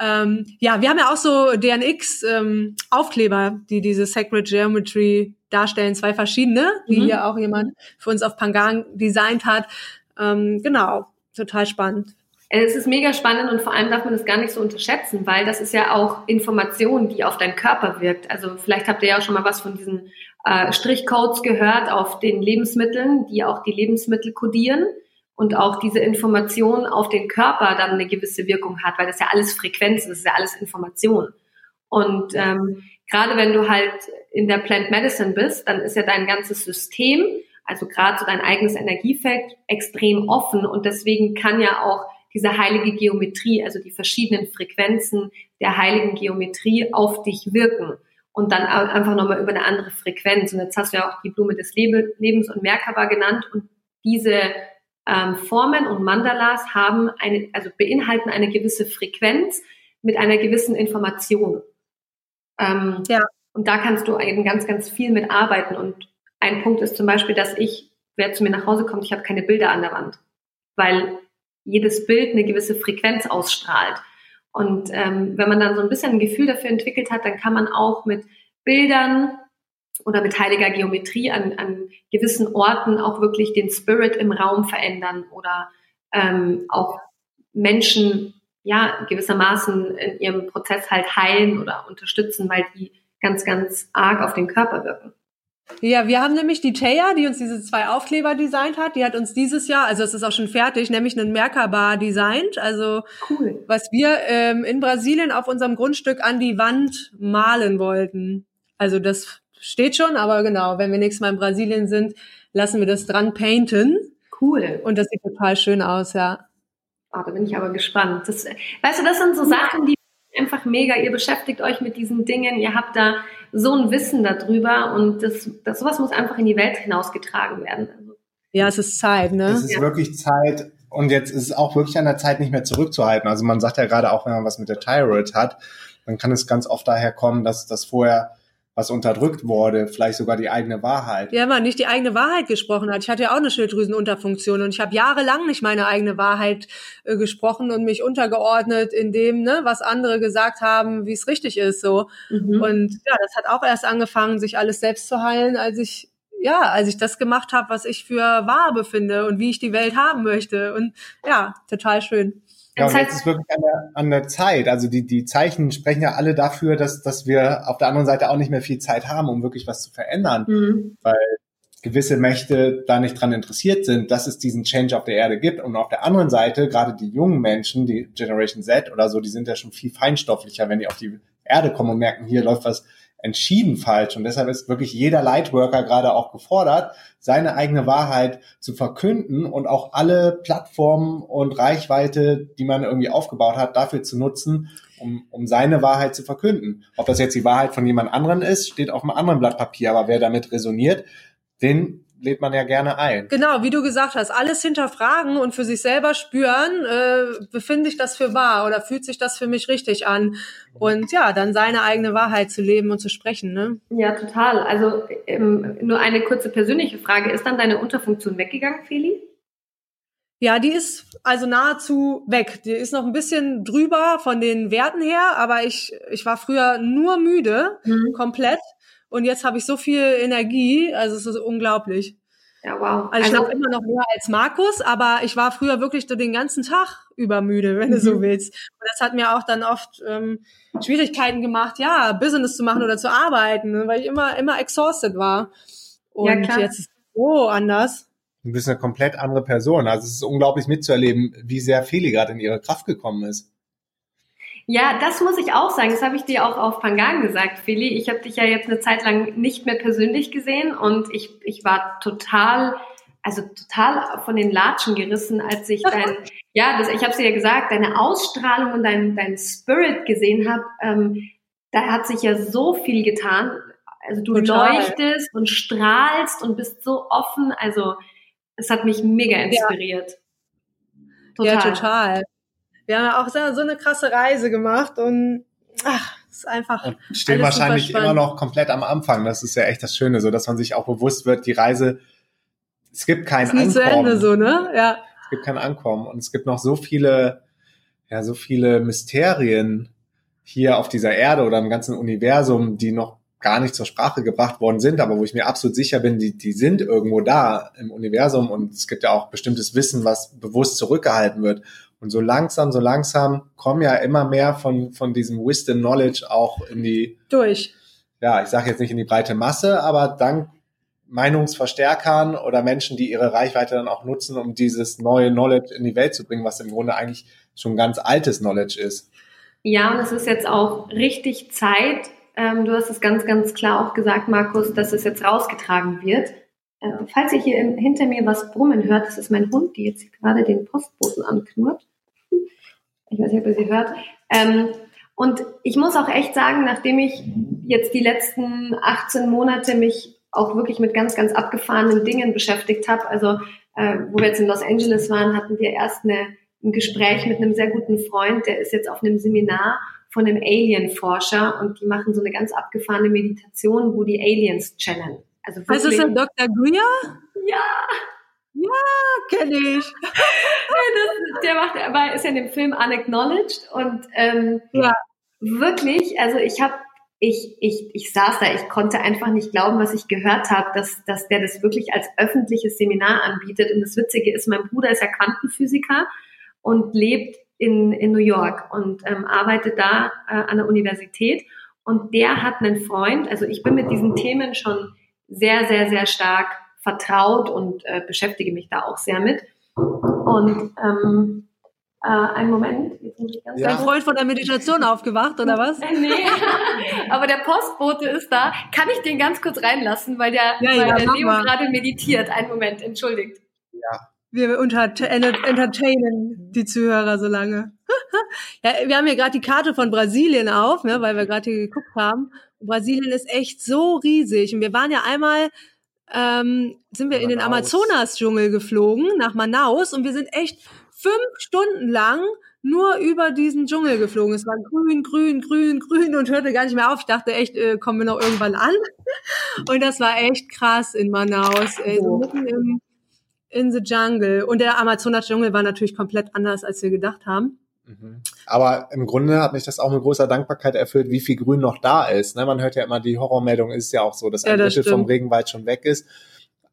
Ähm, ja, wir haben ja auch so DNX-Aufkleber, ähm, die diese Sacred Geometry darstellen, zwei verschiedene, die mhm. hier auch jemand für uns auf Pangang designt hat. Ähm, genau, total spannend. Es ist mega spannend und vor allem darf man das gar nicht so unterschätzen, weil das ist ja auch Information, die auf deinen Körper wirkt. Also vielleicht habt ihr ja auch schon mal was von diesen äh, Strichcodes gehört auf den Lebensmitteln, die auch die Lebensmittel kodieren und auch diese Information auf den Körper dann eine gewisse Wirkung hat, weil das ja alles Frequenz ist, das ist ja alles Information. Und ähm, gerade wenn du halt in der Plant Medicine bist, dann ist ja dein ganzes System, also gerade so dein eigenes Energiefeld, extrem offen und deswegen kann ja auch diese heilige Geometrie, also die verschiedenen Frequenzen der heiligen Geometrie auf dich wirken und dann einfach nochmal über eine andere Frequenz. Und jetzt hast du ja auch die Blume des Lebens und Merkaba genannt und diese ähm, Formen und Mandalas haben eine, also beinhalten eine gewisse Frequenz mit einer gewissen Information. Ähm, ja. Und da kannst du eben ganz, ganz viel mit arbeiten. Und ein Punkt ist zum Beispiel, dass ich, wer zu mir nach Hause kommt, ich habe keine Bilder an der Wand, weil jedes Bild eine gewisse Frequenz ausstrahlt. Und ähm, wenn man dann so ein bisschen ein Gefühl dafür entwickelt hat, dann kann man auch mit Bildern oder mit heiliger Geometrie an, an gewissen Orten auch wirklich den Spirit im Raum verändern oder ähm, auch Menschen ja gewissermaßen in ihrem Prozess halt heilen oder unterstützen, weil die ganz, ganz arg auf den Körper wirken. Ja, wir haben nämlich die Taya, die uns diese zwei Aufkleber designt hat. Die hat uns dieses Jahr, also es ist auch schon fertig, nämlich einen Merkaba designt. Also cool. was wir ähm, in Brasilien auf unserem Grundstück an die Wand malen wollten. Also das steht schon, aber genau, wenn wir nächstes Mal in Brasilien sind, lassen wir das dran painten. Cool. Und das sieht total schön aus, ja. Oh, da bin ich aber gespannt. Das, weißt du, das sind so Sachen, die einfach mega. Ihr beschäftigt euch mit diesen Dingen, ihr habt da so ein Wissen darüber und das, das sowas muss einfach in die Welt hinausgetragen werden. Ja, es ist Zeit, ne? Es ist ja. wirklich Zeit und jetzt ist es auch wirklich an der Zeit, nicht mehr zurückzuhalten. Also man sagt ja gerade auch, wenn man was mit der Thyroid hat, dann kann es ganz oft daher kommen, dass das vorher was unterdrückt wurde, vielleicht sogar die eigene Wahrheit. Ja, man nicht die eigene Wahrheit gesprochen hat. Ich hatte ja auch eine Schilddrüsenunterfunktion und ich habe jahrelang nicht meine eigene Wahrheit äh, gesprochen und mich untergeordnet in dem, ne, was andere gesagt haben, wie es richtig ist, so. Mhm. Und ja, das hat auch erst angefangen, sich alles selbst zu heilen, als ich ja, als ich das gemacht habe, was ich für wahr befinde und wie ich die Welt haben möchte. Und ja, total schön. Ja, und jetzt ist wirklich an der, an der Zeit. Also die, die Zeichen sprechen ja alle dafür, dass, dass wir auf der anderen Seite auch nicht mehr viel Zeit haben, um wirklich was zu verändern. Mhm. Weil gewisse Mächte da nicht dran interessiert sind, dass es diesen Change auf der Erde gibt. Und auf der anderen Seite, gerade die jungen Menschen, die Generation Z oder so, die sind ja schon viel feinstofflicher, wenn die auf die Erde kommen und merken, hier läuft was entschieden falsch. Und deshalb ist wirklich jeder Lightworker gerade auch gefordert, seine eigene Wahrheit zu verkünden und auch alle Plattformen und Reichweite, die man irgendwie aufgebaut hat, dafür zu nutzen, um, um seine Wahrheit zu verkünden. Ob das jetzt die Wahrheit von jemand anderen ist, steht auf einem anderen Blatt Papier, aber wer damit resoniert, den lädt man ja gerne ein. Genau, wie du gesagt hast, alles hinterfragen und für sich selber spüren, äh, befinde ich das für wahr oder fühlt sich das für mich richtig an? Und ja, dann seine eigene Wahrheit zu leben und zu sprechen. Ne? Ja, total. Also ähm, nur eine kurze persönliche Frage. Ist dann deine Unterfunktion weggegangen, Feli? Ja, die ist also nahezu weg. Die ist noch ein bisschen drüber von den Werten her, aber ich, ich war früher nur müde, mhm. komplett. Und jetzt habe ich so viel Energie, also es ist unglaublich. Ja, wow. Also ich also, immer noch mehr als Markus, aber ich war früher wirklich so den ganzen Tag übermüde, wenn mhm. du so mhm. willst. Und das hat mir auch dann oft ähm, Schwierigkeiten gemacht, ja, Business zu machen oder zu arbeiten, ne, weil ich immer, immer exhausted war. Und ja, jetzt ist es so anders. Du bist eine komplett andere Person. Also es ist unglaublich mitzuerleben, wie sehr Feli gerade in ihre Kraft gekommen ist. Ja, das muss ich auch sagen. Das habe ich dir auch auf Pangan gesagt, Feli. Ich habe dich ja jetzt eine Zeit lang nicht mehr persönlich gesehen und ich, ich war total, also total von den Latschen gerissen, als ich dein, ja, das, ich habe es dir ja gesagt, deine Ausstrahlung und dein, dein Spirit gesehen habe. Ähm, da hat sich ja so viel getan. Also du total. leuchtest und strahlst und bist so offen. Also es hat mich mega inspiriert. Ja, total. Ja, total wir haben ja auch so eine krasse Reise gemacht und ach, ist einfach. Und stehen wahrscheinlich immer noch komplett am Anfang. Das ist ja echt das Schöne, so dass man sich auch bewusst wird, die Reise, es gibt kein ist Ankommen. Zu Ende so, ne? Ja. Es gibt kein Ankommen und es gibt noch so viele, ja, so viele Mysterien hier auf dieser Erde oder im ganzen Universum, die noch gar nicht zur Sprache gebracht worden sind, aber wo ich mir absolut sicher bin, die, die sind irgendwo da im Universum und es gibt ja auch bestimmtes Wissen, was bewusst zurückgehalten wird. Und so langsam, so langsam kommen ja immer mehr von, von diesem Wisdom Knowledge auch in die durch. Ja, ich sage jetzt nicht in die breite Masse, aber dank Meinungsverstärkern oder Menschen, die ihre Reichweite dann auch nutzen, um dieses neue Knowledge in die Welt zu bringen, was im Grunde eigentlich schon ganz altes Knowledge ist. Ja, und es ist jetzt auch richtig Zeit. Ähm, du hast es ganz, ganz klar auch gesagt, Markus, dass es jetzt rausgetragen wird. Äh, falls ihr hier hinter mir was brummen hört, das ist mein Hund, die jetzt gerade den Postboten anknurrt. Ich weiß nicht, ob ihr sie hört. Ähm, und ich muss auch echt sagen, nachdem ich jetzt die letzten 18 Monate mich auch wirklich mit ganz, ganz abgefahrenen Dingen beschäftigt habe, also äh, wo wir jetzt in Los Angeles waren, hatten wir erst eine, ein Gespräch mit einem sehr guten Freund, der ist jetzt auf einem Seminar von einem Alien-Forscher und die machen so eine ganz abgefahrene Meditation, wo die Aliens channeln. Also wirklich, heißt das Dr. Greer? Ja, ja, kenne ich. das, der macht, aber ist ja in dem Film unacknowledged und ähm, ja. wirklich, also ich habe ich, ich, ich saß da, ich konnte einfach nicht glauben, was ich gehört habe, dass, dass der das wirklich als öffentliches Seminar anbietet. Und das Witzige ist, mein Bruder ist ja Quantenphysiker und lebt in, in New York und ähm, arbeitet da äh, an der Universität. Und der hat einen Freund, also ich bin mit diesen Themen schon sehr, sehr, sehr stark vertraut und äh, beschäftige mich da auch sehr mit. Und ähm, äh, einen Moment. Jetzt muss ich ganz ja. Dein Freund von der Meditation aufgewacht, oder was? nee, aber der Postbote ist da. Kann ich den ganz kurz reinlassen, weil der, ja, weil ja, der Leo gerade meditiert. Einen Moment, entschuldigt. Wir unter entertainen die Zuhörer so lange. ja, wir haben hier gerade die Karte von Brasilien auf, ne, weil wir gerade hier geguckt haben. Brasilien ist echt so riesig. Und wir waren ja einmal ähm, sind wir Manaus. in den Amazonas-Dschungel geflogen, nach Manaus, und wir sind echt fünf Stunden lang nur über diesen Dschungel geflogen. Es war grün, grün, grün, grün und hörte gar nicht mehr auf. Ich dachte echt, äh, kommen wir noch irgendwann an. Und das war echt krass in Manaus, ey, so mitten im, in the jungle. Und der Amazonas-Dschungel war natürlich komplett anders, als wir gedacht haben. Mhm. Aber im Grunde hat mich das auch mit großer Dankbarkeit erfüllt, wie viel Grün noch da ist. Ne? Man hört ja immer, die Horrormeldung ist ja auch so, dass ein ja, das Drittel vom Regenwald schon weg ist.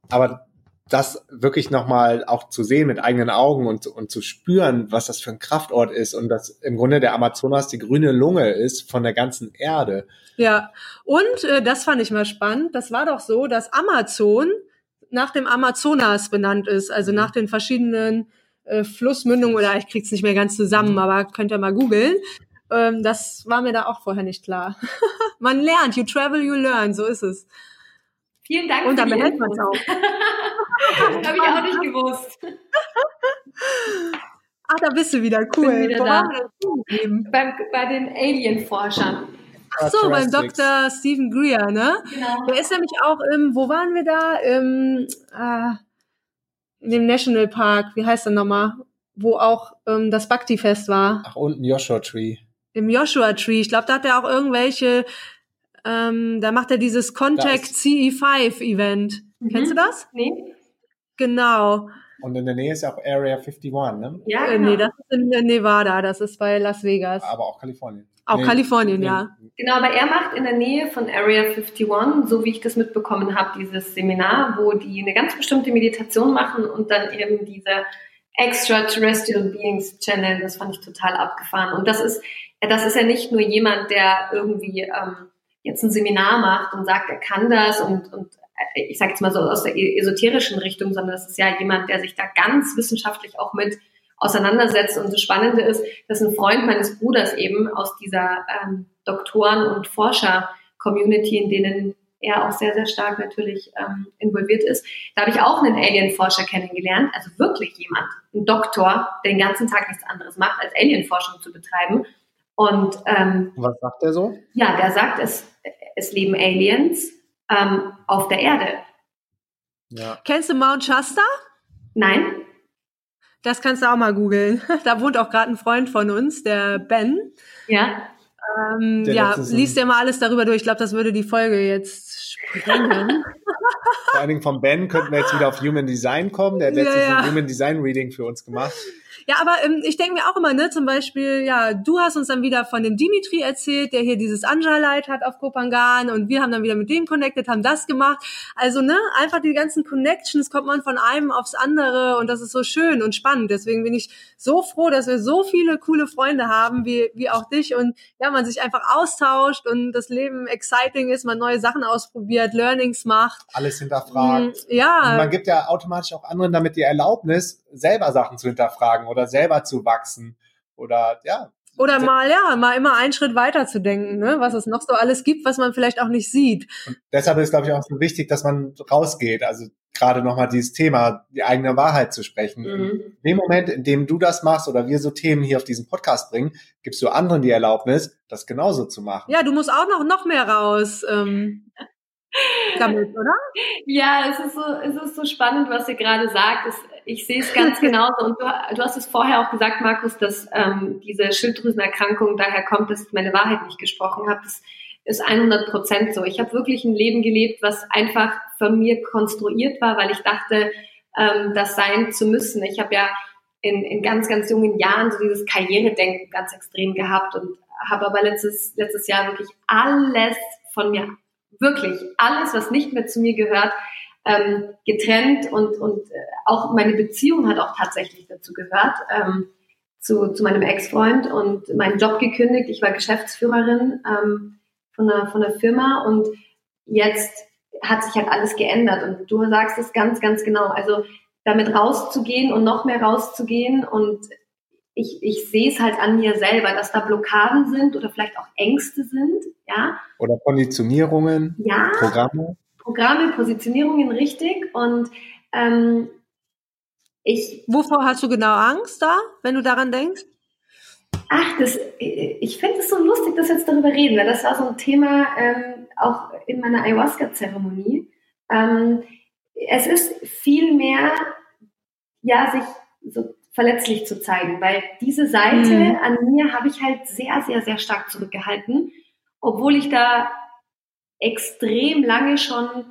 Aber das wirklich nochmal auch zu sehen mit eigenen Augen und, und zu spüren, was das für ein Kraftort ist und dass im Grunde der Amazonas die grüne Lunge ist von der ganzen Erde. Ja, und äh, das fand ich mal spannend. Das war doch so, dass Amazon nach dem Amazonas benannt ist, also nach den verschiedenen äh, Flussmündung oder ich krieg's nicht mehr ganz zusammen, aber könnt ihr mal googeln. Ähm, das war mir da auch vorher nicht klar. man lernt, you travel, you learn, so ist es. Vielen Dank. Und dann behält man es auch. das habe ich auch nicht gewusst. Ach, da bist du wieder cool. Wieder da. Beim, bei den Alien-Forschern. Ach so, beim Dr. Stephen Greer, ne? Genau. Der ist nämlich auch im, wo waren wir da? Im, äh, in dem Nationalpark, wie heißt der nochmal? Wo auch ähm, das Bhakti-Fest war. Ach, unten Joshua Tree. Im Joshua Tree. Ich glaube, da hat er auch irgendwelche, ähm, da macht er dieses Contact CE5 Event. Mhm. Kennst du das? Nee. Genau. Und in der Nähe ist ja auch Area 51, ne? Ja, äh, genau. Nee, das ist in Nevada, das ist bei Las Vegas. Aber auch Kalifornien. Auch nee, Kalifornien, nee. ja. Genau, aber er macht in der Nähe von Area 51, so wie ich das mitbekommen habe, dieses Seminar, wo die eine ganz bestimmte Meditation machen und dann eben diese Extraterrestrial Beings Channel, das fand ich total abgefahren. Und das ist, das ist ja nicht nur jemand, der irgendwie ähm, jetzt ein Seminar macht und sagt, er kann das und, und ich sage jetzt mal so aus der esoterischen Richtung, sondern das ist ja jemand, der sich da ganz wissenschaftlich auch mit auseinandersetzt. Und das Spannende ist, dass ein Freund meines Bruders eben aus dieser ähm, Doktoren- und Forscher-Community, in denen er auch sehr, sehr stark natürlich ähm, involviert ist. Da habe ich auch einen Alien-Forscher kennengelernt, also wirklich jemand, ein Doktor, der den ganzen Tag nichts anderes macht, als Alien-Forschung zu betreiben. Und ähm, was sagt er so? Ja, der sagt, es, es leben Aliens ähm, auf der Erde. Ja. Kennst du Mount Shasta? Nein. Das kannst du auch mal googeln. Da wohnt auch gerade ein Freund von uns, der Ben. Ja. Ähm, ja, liest dir mal alles darüber durch. Ich glaube, das würde die Folge jetzt sprengen. Vor allen Dingen vom Ben könnten wir jetzt wieder auf Human Design kommen. Der hat letztens ja, ja. ein Human Design Reading für uns gemacht. Ja, aber ähm, ich denke mir auch immer, ne, zum Beispiel, ja, du hast uns dann wieder von dem Dimitri erzählt, der hier dieses Anja-Light hat auf Kopangan und wir haben dann wieder mit dem connected, haben das gemacht. Also, ne, einfach die ganzen Connections kommt man von einem aufs andere und das ist so schön und spannend. Deswegen bin ich so froh, dass wir so viele coole Freunde haben, wie, wie auch dich und ja, man sich einfach austauscht und das Leben exciting ist, man neue Sachen ausprobiert, Learnings macht. Alles hinterfragt. Mm, ja. Und man gibt ja automatisch auch anderen damit die Erlaubnis, selber Sachen zu hinterfragen oder selber zu wachsen oder ja. Oder mal, ja, mal immer einen Schritt weiter zu denken, ne? was es noch so alles gibt, was man vielleicht auch nicht sieht. Und deshalb ist, glaube ich, auch so wichtig, dass man rausgeht. Also gerade nochmal dieses Thema, die eigene Wahrheit zu sprechen. Mhm. In dem Moment, in dem du das machst oder wir so Themen hier auf diesen Podcast bringen, gibst du anderen die Erlaubnis, das genauso zu machen. Ja, du musst auch noch, noch mehr raus. Ähm, damit, oder? Ja, es ist so, es ist so spannend, was ihr gerade sagt. Es, ich sehe es ganz genauso. Und du, du, hast es vorher auch gesagt, Markus, dass ähm, diese Schilddrüsenerkrankung daher kommt, dass ich meine Wahrheit nicht gesprochen habe. Das ist 100 Prozent so. Ich habe wirklich ein Leben gelebt, was einfach von mir konstruiert war, weil ich dachte, ähm, das sein zu müssen. Ich habe ja in, in ganz, ganz jungen Jahren so dieses Karrieredenken ganz extrem gehabt und habe aber letztes, letztes Jahr wirklich alles von mir wirklich alles, was nicht mehr zu mir gehört, ähm, getrennt und, und äh, auch meine Beziehung hat auch tatsächlich dazu gehört, ähm, zu, zu meinem Ex-Freund und meinen Job gekündigt. Ich war Geschäftsführerin ähm, von, einer, von einer Firma und jetzt hat sich halt alles geändert und du sagst es ganz, ganz genau. Also damit rauszugehen und noch mehr rauszugehen und ich, ich sehe es halt an mir selber, dass da Blockaden sind oder vielleicht auch Ängste sind, ja. Oder Konditionierungen, ja, Programme. Programme, Positionierungen, richtig. Und ähm, ich. Wovor hast du genau Angst da, wenn du daran denkst? Ach, das, ich finde es so lustig, dass wir jetzt darüber reden, weil das war so ein Thema ähm, auch in meiner Ayahuasca-Zeremonie. Ähm, es ist viel mehr, ja, sich so verletzlich zu zeigen, weil diese Seite mhm. an mir habe ich halt sehr, sehr, sehr stark zurückgehalten, obwohl ich da extrem lange schon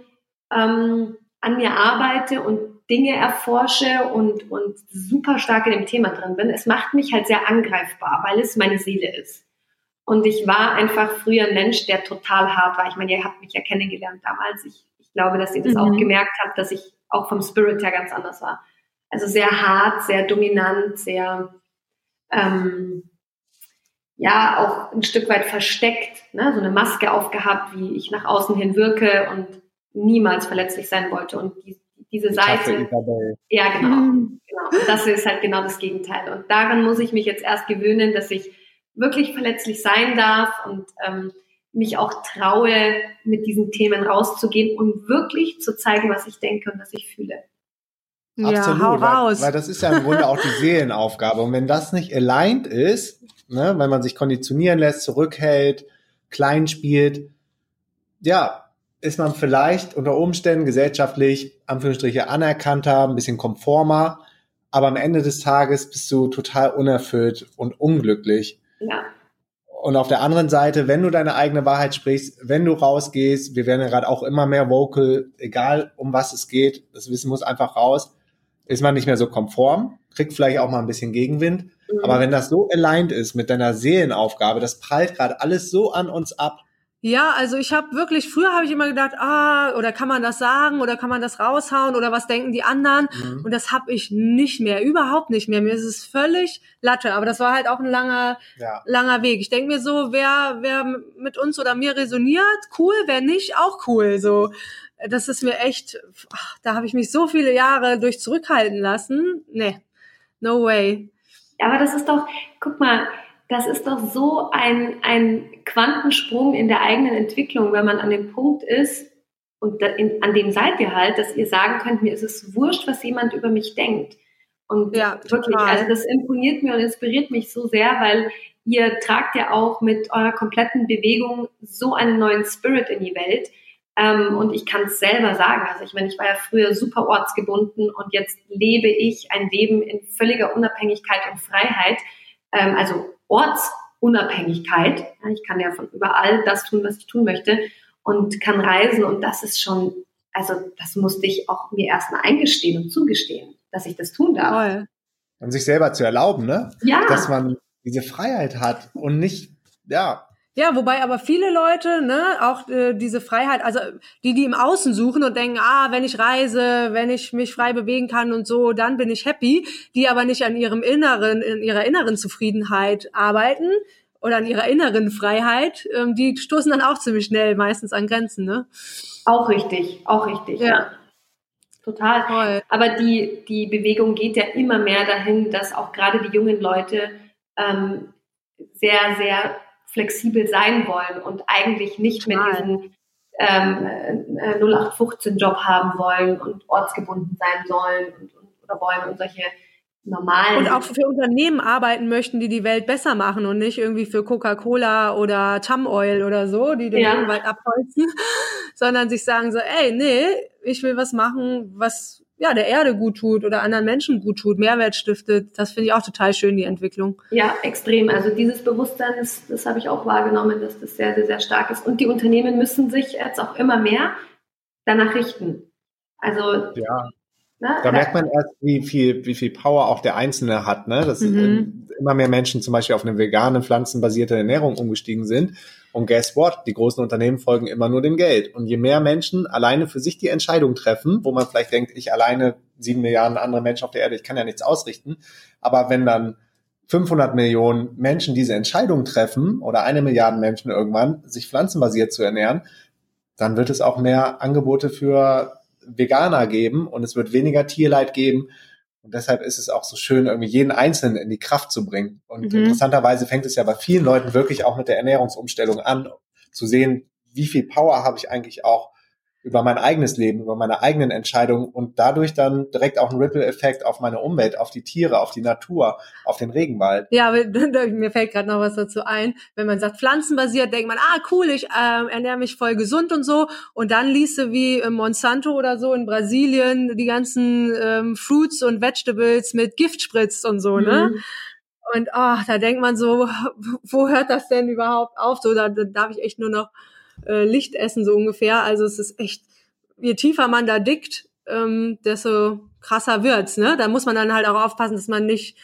ähm, an mir arbeite und Dinge erforsche und, und super stark in dem Thema drin bin. Es macht mich halt sehr angreifbar, weil es meine Seele ist. Und ich war einfach früher ein Mensch, der total hart war. Ich meine, ihr habt mich ja kennengelernt damals. Ich, ich glaube, dass ihr das mhm. auch gemerkt habt, dass ich auch vom Spirit her ganz anders war. Also sehr hart, sehr dominant, sehr ähm, ja auch ein Stück weit versteckt, ne? so eine Maske aufgehabt, wie ich nach außen hin wirke und niemals verletzlich sein wollte. Und die, diese Seite. Ja, genau. Mhm. genau. Und das ist halt genau das Gegenteil. Und daran muss ich mich jetzt erst gewöhnen, dass ich wirklich verletzlich sein darf und ähm, mich auch traue, mit diesen Themen rauszugehen und wirklich zu zeigen, was ich denke und was ich fühle. Ja, Absolut, hau raus. Weil, weil das ist ja im Grunde auch die Seelenaufgabe. Und wenn das nicht aligned ist, ne, weil man sich konditionieren lässt, zurückhält, klein spielt, ja, ist man vielleicht unter Umständen gesellschaftlich, Anführungsstriche, anerkannter, ein bisschen konformer, aber am Ende des Tages bist du total unerfüllt und unglücklich. Ja. Und auf der anderen Seite, wenn du deine eigene Wahrheit sprichst, wenn du rausgehst, wir werden ja gerade auch immer mehr vocal, egal um was es geht, das Wissen muss einfach raus, ist man nicht mehr so konform, kriegt vielleicht auch mal ein bisschen Gegenwind. Mhm. Aber wenn das so aligned ist mit deiner Seelenaufgabe, das prallt gerade alles so an uns ab, ja, also ich habe wirklich, früher habe ich immer gedacht, ah, oder kann man das sagen oder kann man das raushauen oder was denken die anderen? Mhm. Und das habe ich nicht mehr, überhaupt nicht mehr. Mir ist es völlig Latte, aber das war halt auch ein langer, ja. langer Weg. Ich denke mir so, wer, wer mit uns oder mir resoniert, cool, wer nicht, auch cool. So, das ist mir echt, ach, da habe ich mich so viele Jahre durch zurückhalten lassen. Nee, no way. Aber das ist doch, guck mal, das ist doch so ein, ein Quantensprung in der eigenen Entwicklung, wenn man an dem Punkt ist, und in, an dem seid ihr halt, dass ihr sagen könnt, mir ist es wurscht, was jemand über mich denkt. Und ja, wirklich, also das imponiert mir und inspiriert mich so sehr, weil ihr tragt ja auch mit eurer kompletten Bewegung so einen neuen Spirit in die Welt. Ähm, und ich kann es selber sagen. Also ich meine, ich war ja früher super ortsgebunden und jetzt lebe ich ein Leben in völliger Unabhängigkeit und Freiheit. Ähm, also Ortsunabhängigkeit. Ich kann ja von überall das tun, was ich tun möchte und kann reisen und das ist schon, also das musste ich auch mir erstmal eingestehen und zugestehen, dass ich das tun darf. Toll. Und sich selber zu erlauben, ne? Ja. Dass man diese Freiheit hat und nicht, ja, ja, wobei aber viele Leute, ne, auch äh, diese Freiheit, also die, die im Außen suchen und denken, ah, wenn ich reise, wenn ich mich frei bewegen kann und so, dann bin ich happy, die aber nicht an ihrem inneren, in ihrer inneren Zufriedenheit arbeiten oder an ihrer inneren Freiheit, ähm, die stoßen dann auch ziemlich schnell meistens an Grenzen, ne? Auch richtig, auch richtig, ja. ja. Total. Toll. Aber die, die Bewegung geht ja immer mehr dahin, dass auch gerade die jungen Leute ähm, sehr, sehr flexibel sein wollen und eigentlich nicht Total. mehr diesen ähm, 0815-Job äh, haben wollen und ortsgebunden sein sollen und, und, oder wollen und solche normalen. Und auch für Unternehmen arbeiten möchten, die die Welt besser machen und nicht irgendwie für Coca-Cola oder Tam Oil oder so, die den ja. Regenwald abholzen, sondern sich sagen so, ey, nee, ich will was machen, was ja, der Erde gut tut oder anderen Menschen gut tut, Mehrwert stiftet. Das finde ich auch total schön, die Entwicklung. Ja, extrem. Also dieses Bewusstsein, das, das habe ich auch wahrgenommen, dass das sehr, sehr, sehr stark ist. Und die Unternehmen müssen sich jetzt auch immer mehr danach richten. Also ja. Ne? Da merkt man erst, wie viel, wie viel Power auch der Einzelne hat, ne? Dass mhm. immer mehr Menschen zum Beispiel auf eine vegane, pflanzenbasierte Ernährung umgestiegen sind. Und guess what? Die großen Unternehmen folgen immer nur dem Geld. Und je mehr Menschen alleine für sich die Entscheidung treffen, wo man vielleicht denkt, ich alleine, sieben Milliarden andere Menschen auf der Erde, ich kann ja nichts ausrichten. Aber wenn dann 500 Millionen Menschen diese Entscheidung treffen oder eine Milliarde Menschen irgendwann, sich pflanzenbasiert zu ernähren, dann wird es auch mehr Angebote für Veganer geben und es wird weniger Tierleid geben. Und deshalb ist es auch so schön, irgendwie jeden Einzelnen in die Kraft zu bringen. Und mhm. interessanterweise fängt es ja bei vielen Leuten wirklich auch mit der Ernährungsumstellung an, zu sehen, wie viel Power habe ich eigentlich auch über mein eigenes Leben, über meine eigenen Entscheidungen und dadurch dann direkt auch einen Ripple-Effekt auf meine Umwelt, auf die Tiere, auf die Natur, auf den Regenwald. Ja, mir fällt gerade noch was dazu ein. Wenn man sagt pflanzenbasiert, denkt man, ah cool, ich äh, ernähre mich voll gesund und so. Und dann liest du wie Monsanto oder so in Brasilien die ganzen ähm, Fruits und Vegetables mit Gift spritzt und so, ne? Mhm. Und oh, da denkt man so, wo hört das denn überhaupt auf? So, da, da darf ich echt nur noch äh, Licht essen, so ungefähr. Also es ist echt, je tiefer man da dickt, ähm, desto krasser wird's, ne? Da muss man dann halt auch aufpassen, dass man nicht,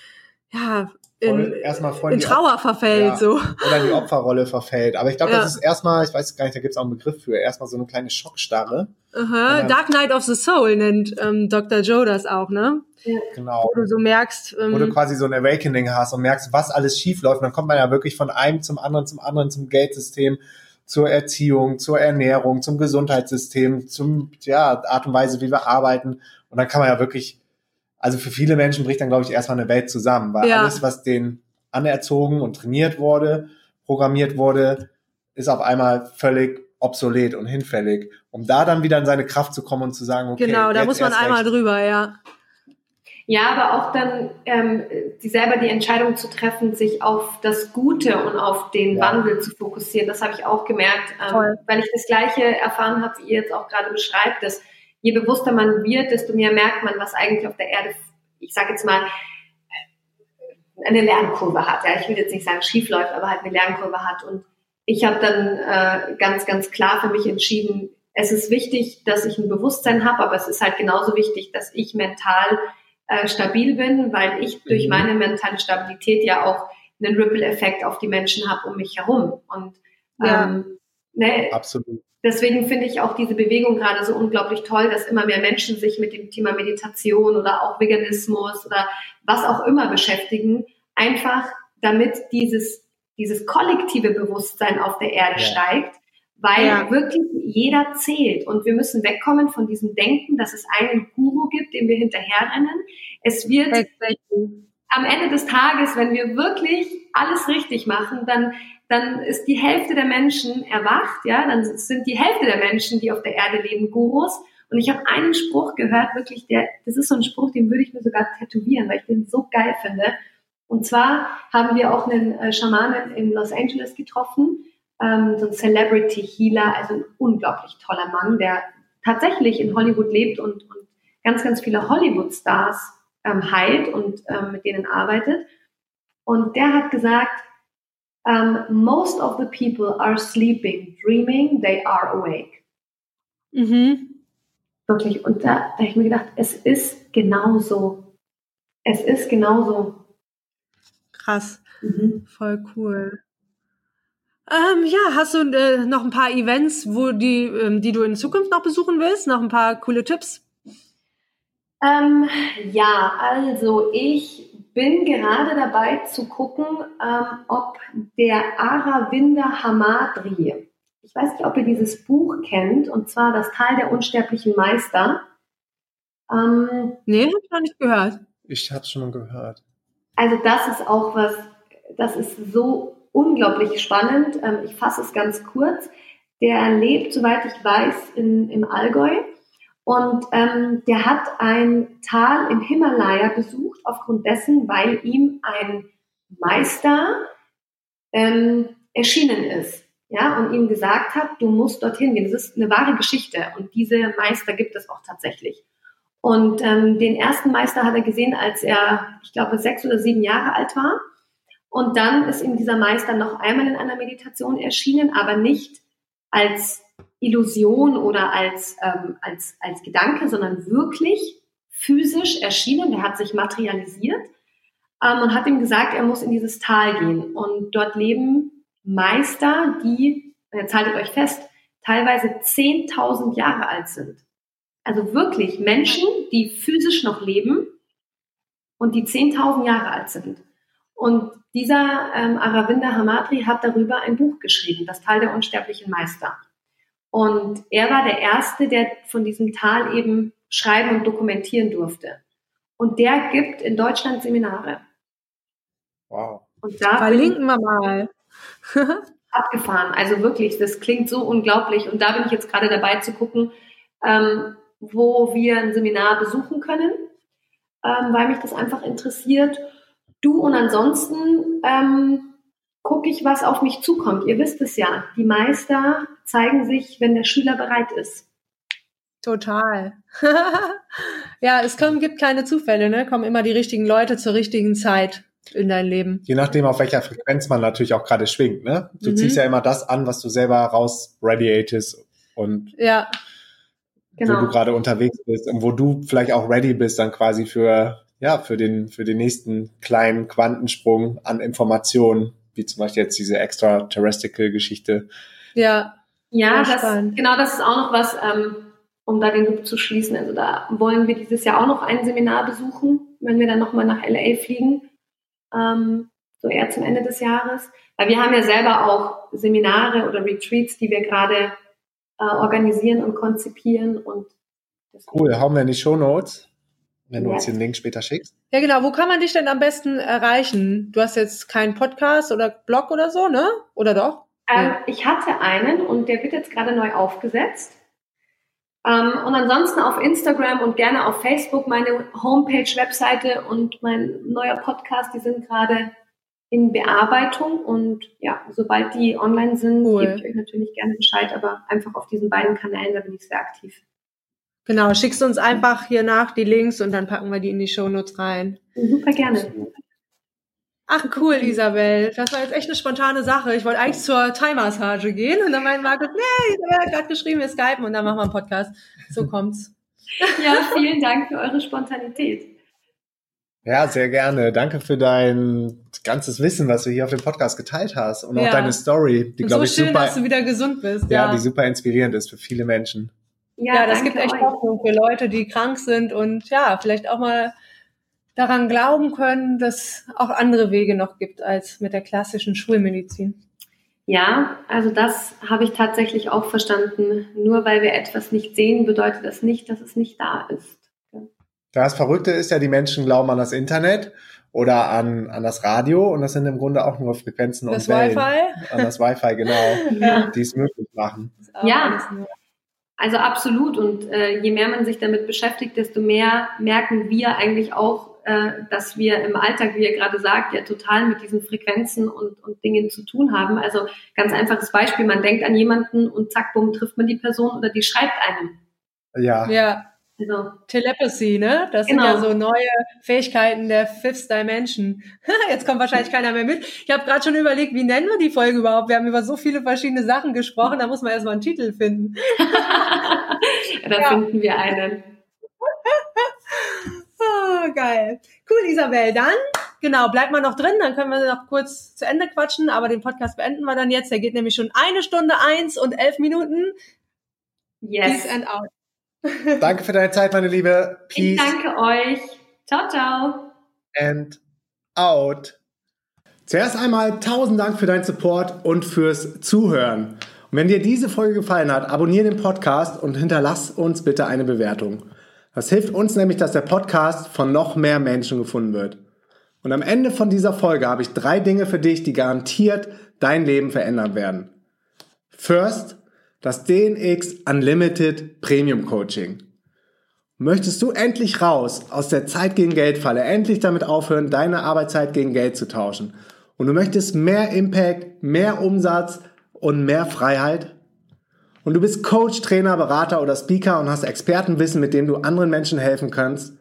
ja, in, erstmal voll in Trauer verfällt, ja, so. Oder in die Opferrolle verfällt. Aber ich glaube, ja. das ist erstmal, ich weiß gar nicht, da gibt es auch einen Begriff für, erstmal so eine kleine Schockstarre. Aha. Dark Night of the Soul nennt ähm, Dr. Joe das auch, ne? Genau. Wo du so merkst, ähm, wo du quasi so ein Awakening hast und merkst, was alles schief läuft. Und dann kommt man ja wirklich von einem zum anderen, zum anderen, zum Geldsystem, zur Erziehung, zur Ernährung, zum Gesundheitssystem, zum ja, Art und Weise, wie wir arbeiten. Und dann kann man ja wirklich, also für viele Menschen bricht dann, glaube ich, erstmal eine Welt zusammen, weil ja. alles, was den anerzogen und trainiert wurde, programmiert wurde, ist auf einmal völlig obsolet und hinfällig, um da dann wieder in seine Kraft zu kommen und zu sagen, okay, genau, da muss man einmal recht. drüber, ja. Ja, aber auch dann ähm, die selber die Entscheidung zu treffen, sich auf das Gute und auf den ja. Wandel zu fokussieren. Das habe ich auch gemerkt, ähm, weil ich das Gleiche erfahren habe, wie ihr jetzt auch gerade beschreibt, dass je bewusster man wird, desto mehr merkt man, was eigentlich auf der Erde, ich sage jetzt mal, eine Lernkurve hat. Ja, ich will jetzt nicht sagen schief läuft, aber halt eine Lernkurve hat. Und ich habe dann äh, ganz, ganz klar für mich entschieden, es ist wichtig, dass ich ein Bewusstsein habe, aber es ist halt genauso wichtig, dass ich mental äh, stabil bin, weil ich durch mhm. meine mentale Stabilität ja auch einen Ripple-Effekt auf die Menschen habe um mich herum. Und ja. ähm, ne, absolut. Deswegen finde ich auch diese Bewegung gerade so unglaublich toll, dass immer mehr Menschen sich mit dem Thema Meditation oder auch Veganismus oder was auch immer beschäftigen, einfach damit dieses, dieses kollektive Bewusstsein auf der Erde ja. steigt, weil ja. wirklich jeder zählt und wir müssen wegkommen von diesem Denken, dass es einen Guru gibt, dem wir hinterherrennen. Es wird am Ende des Tages, wenn wir wirklich alles richtig machen, dann dann ist die Hälfte der Menschen erwacht, ja, dann sind die Hälfte der Menschen, die auf der Erde leben, Gurus. Und ich habe einen Spruch gehört, wirklich, der, das ist so ein Spruch, den würde ich mir sogar tätowieren, weil ich den so geil finde. Und zwar haben wir auch einen äh, Schamanen in Los Angeles getroffen, ähm, so ein Celebrity Healer, also ein unglaublich toller Mann, der tatsächlich in Hollywood lebt und, und ganz, ganz viele Hollywood-Stars ähm, heilt und ähm, mit denen arbeitet. Und der hat gesagt, um, most of the people are sleeping, dreaming, they are awake. Mhm. Wirklich. Und da, da habe ich mir gedacht, es ist genauso. Es ist genauso. Krass. Mhm. Voll cool. Ähm, ja, hast du äh, noch ein paar Events, wo die, ähm, die du in Zukunft noch besuchen willst? Noch ein paar coole Tipps? Ähm, ja, also ich bin gerade dabei zu gucken, ähm, ob der Aravinda Hamadri, ich weiß nicht, ob ihr dieses Buch kennt, und zwar das Tal der unsterblichen Meister. Ähm, nee, habe ich noch nicht gehört. Ich habe es schon mal gehört. Also das ist auch was, das ist so unglaublich spannend. Ähm, ich fasse es ganz kurz. Der lebt, soweit ich weiß, in, im Allgäu. Und ähm, der hat ein Tal im Himalaya besucht, aufgrund dessen, weil ihm ein Meister ähm, erschienen ist. Ja, und ihm gesagt hat, du musst dorthin gehen. Das ist eine wahre Geschichte. Und diese Meister gibt es auch tatsächlich. Und ähm, den ersten Meister hat er gesehen, als er, ich glaube, sechs oder sieben Jahre alt war. Und dann ist ihm dieser Meister noch einmal in einer Meditation erschienen, aber nicht als Illusion oder als, ähm, als, als Gedanke, sondern wirklich physisch erschienen. Der hat sich materialisiert ähm, und hat ihm gesagt, er muss in dieses Tal gehen. Und dort leben Meister, die, jetzt haltet euch fest, teilweise 10.000 Jahre alt sind. Also wirklich Menschen, die physisch noch leben und die 10.000 Jahre alt sind. Und dieser ähm, Aravinda Hamadri hat darüber ein Buch geschrieben, Das Tal der unsterblichen Meister. Und er war der Erste, der von diesem Tal eben schreiben und dokumentieren durfte. Und der gibt in Deutschland Seminare. Wow. Und da Verlinken wir mal. abgefahren. Also wirklich, das klingt so unglaublich. Und da bin ich jetzt gerade dabei zu gucken, ähm, wo wir ein Seminar besuchen können, ähm, weil mich das einfach interessiert. Du und ansonsten ähm, gucke ich, was auf mich zukommt. Ihr wisst es ja, die Meister zeigen sich, wenn der Schüler bereit ist. Total. ja, es kommen, gibt keine Zufälle, ne? Kommen immer die richtigen Leute zur richtigen Zeit in dein Leben. Je nachdem, auf welcher Frequenz man natürlich auch gerade schwingt, ne? Du mhm. ziehst ja immer das an, was du selber raus radiatest und ja. Genau. wo du gerade unterwegs bist und wo du vielleicht auch ready bist dann quasi für ja für den für den nächsten kleinen Quantensprung an Informationen, wie zum Beispiel jetzt diese extraterrestrial Geschichte. Ja. Ja, das, genau, das ist auch noch was, ähm, um da den Loop zu schließen. Also da wollen wir dieses Jahr auch noch ein Seminar besuchen, wenn wir dann nochmal nach LA fliegen, ähm, so eher zum Ende des Jahres. Weil wir haben ja selber auch Seminare oder Retreats, die wir gerade äh, organisieren und konzipieren. Und cool, haben wir in die Show Notes. Wenn du uns den Link später schickst. Ja, genau. Wo kann man dich denn am besten erreichen? Du hast jetzt keinen Podcast oder Blog oder so, ne? Oder doch? Ähm, ich hatte einen und der wird jetzt gerade neu aufgesetzt. Ähm, und ansonsten auf Instagram und gerne auf Facebook meine Homepage, Webseite und mein neuer Podcast, die sind gerade in Bearbeitung und ja, sobald die online sind, cool. gebe ich euch natürlich gerne Bescheid, aber einfach auf diesen beiden Kanälen, da bin ich sehr aktiv. Genau, schickst uns einfach hier nach die Links und dann packen wir die in die Shownotes rein. Super gerne. Ach cool, Isabel. Das war jetzt echt eine spontane Sache. Ich wollte eigentlich zur Thai-Massage gehen und dann meinte Markus, nee, Isabel hat gerade geschrieben, wir skypen und dann machen wir einen Podcast. So kommt's. Ja, vielen Dank für eure Spontanität. Ja, sehr gerne. Danke für dein ganzes Wissen, was du hier auf dem Podcast geteilt hast und ja. auch deine Story, die glaube so ich schön, super, dass du wieder gesund bist. Ja, ja, die super inspirierend ist für viele Menschen. Ja, ja das gibt echt euch. Hoffnung für Leute, die krank sind und ja, vielleicht auch mal daran glauben können, dass auch andere Wege noch gibt als mit der klassischen Schulmedizin. Ja, also das habe ich tatsächlich auch verstanden. Nur weil wir etwas nicht sehen, bedeutet das nicht, dass es nicht da ist. Das Verrückte ist ja, die Menschen glauben an das Internet oder an, an das Radio und das sind im Grunde auch nur Frequenzen das und Wellen. Wi-Fi? An das Wi-Fi, genau, ja. die es möglich machen. Ja, also absolut. Und äh, je mehr man sich damit beschäftigt, desto mehr merken wir eigentlich auch, äh, dass wir im Alltag, wie ihr gerade sagt, ja total mit diesen Frequenzen und, und Dingen zu tun haben. Also ganz einfaches Beispiel, man denkt an jemanden und zack, bumm, trifft man die Person oder die schreibt einem. Ja. Ja. Also, Telepathy, ne? Das genau. sind ja genau. so neue Fähigkeiten der Fifth Dimension. Jetzt kommt wahrscheinlich keiner mehr mit. Ich habe gerade schon überlegt, wie nennen wir die Folge überhaupt? Wir haben über so viele verschiedene Sachen gesprochen, da muss man erstmal einen Titel finden. da ja. finden wir einen. oh, geil. Cool, Isabel. Dann, genau, bleibt mal noch drin, dann können wir noch kurz zu Ende quatschen, aber den Podcast beenden wir dann jetzt. Der geht nämlich schon eine Stunde eins und elf Minuten. Yes. Peace and out. Danke für deine Zeit, meine Liebe. Peace. Ich danke euch. Ciao, ciao. And out. Zuerst einmal tausend Dank für deinen Support und fürs Zuhören. Und wenn dir diese Folge gefallen hat, abonniere den Podcast und hinterlass uns bitte eine Bewertung. Das hilft uns nämlich, dass der Podcast von noch mehr Menschen gefunden wird. Und am Ende von dieser Folge habe ich drei Dinge für dich, die garantiert dein Leben verändern werden. First, das DNX Unlimited Premium Coaching. Möchtest du endlich raus aus der Zeit gegen Geld Falle, endlich damit aufhören, deine Arbeitszeit gegen Geld zu tauschen und du möchtest mehr Impact, mehr Umsatz und mehr Freiheit? Und du bist Coach, Trainer, Berater oder Speaker und hast Expertenwissen, mit dem du anderen Menschen helfen kannst.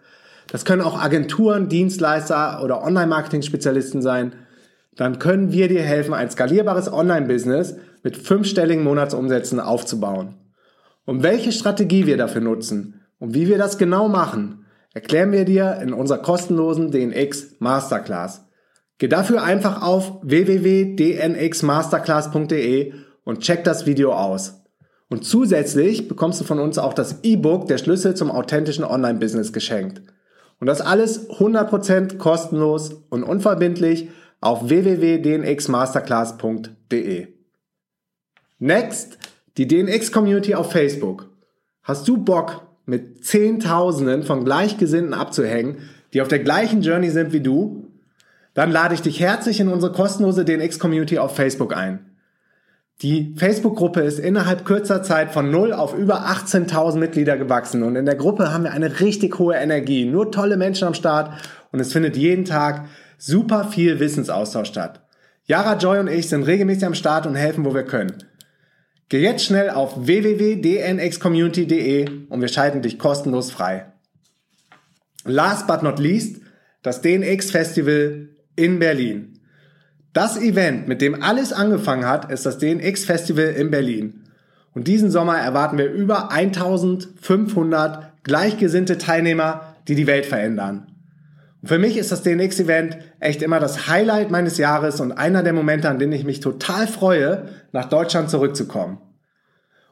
Das können auch Agenturen, Dienstleister oder Online-Marketing-Spezialisten sein. Dann können wir dir helfen, ein skalierbares Online-Business mit fünfstelligen Monatsumsätzen aufzubauen. Und welche Strategie wir dafür nutzen und wie wir das genau machen, erklären wir dir in unserer kostenlosen DNX Masterclass. Geh dafür einfach auf www.dnxmasterclass.de und check das Video aus. Und zusätzlich bekommst du von uns auch das E-Book Der Schlüssel zum authentischen Online-Business geschenkt. Und das alles 100% kostenlos und unverbindlich auf www.dnxmasterclass.de. Next, die DNX-Community auf Facebook. Hast du Bock, mit Zehntausenden von Gleichgesinnten abzuhängen, die auf der gleichen Journey sind wie du? Dann lade ich dich herzlich in unsere kostenlose DNX-Community auf Facebook ein. Die Facebook-Gruppe ist innerhalb kürzer Zeit von 0 auf über 18.000 Mitglieder gewachsen und in der Gruppe haben wir eine richtig hohe Energie, nur tolle Menschen am Start und es findet jeden Tag super viel Wissensaustausch statt. Yara Joy und ich sind regelmäßig am Start und helfen, wo wir können. Geh jetzt schnell auf www.dnxcommunity.de und wir schalten dich kostenlos frei. Last but not least, das DNX Festival in Berlin. Das Event, mit dem alles angefangen hat, ist das DNX Festival in Berlin. Und diesen Sommer erwarten wir über 1500 gleichgesinnte Teilnehmer, die die Welt verändern. Für mich ist das DNX-Event echt immer das Highlight meines Jahres und einer der Momente, an denen ich mich total freue, nach Deutschland zurückzukommen.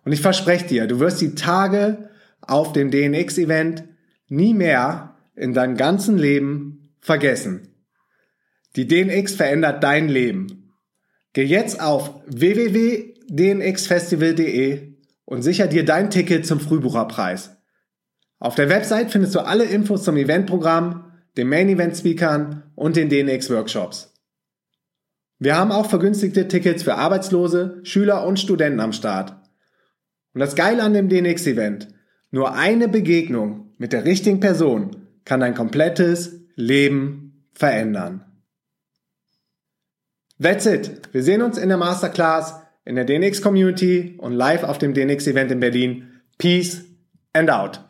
Und ich verspreche dir, du wirst die Tage auf dem DNX-Event nie mehr in deinem ganzen Leben vergessen. Die DNX verändert dein Leben. Geh jetzt auf www.dnxfestival.de und sicher dir dein Ticket zum Frühbucherpreis. Auf der Website findest du alle Infos zum Eventprogramm, den Main Event Speakern und den DNX Workshops. Wir haben auch vergünstigte Tickets für Arbeitslose, Schüler und Studenten am Start. Und das Geile an dem DNX Event, nur eine Begegnung mit der richtigen Person kann dein komplettes Leben verändern. That's it. Wir sehen uns in der Masterclass, in der DNX Community und live auf dem DNX Event in Berlin. Peace and out.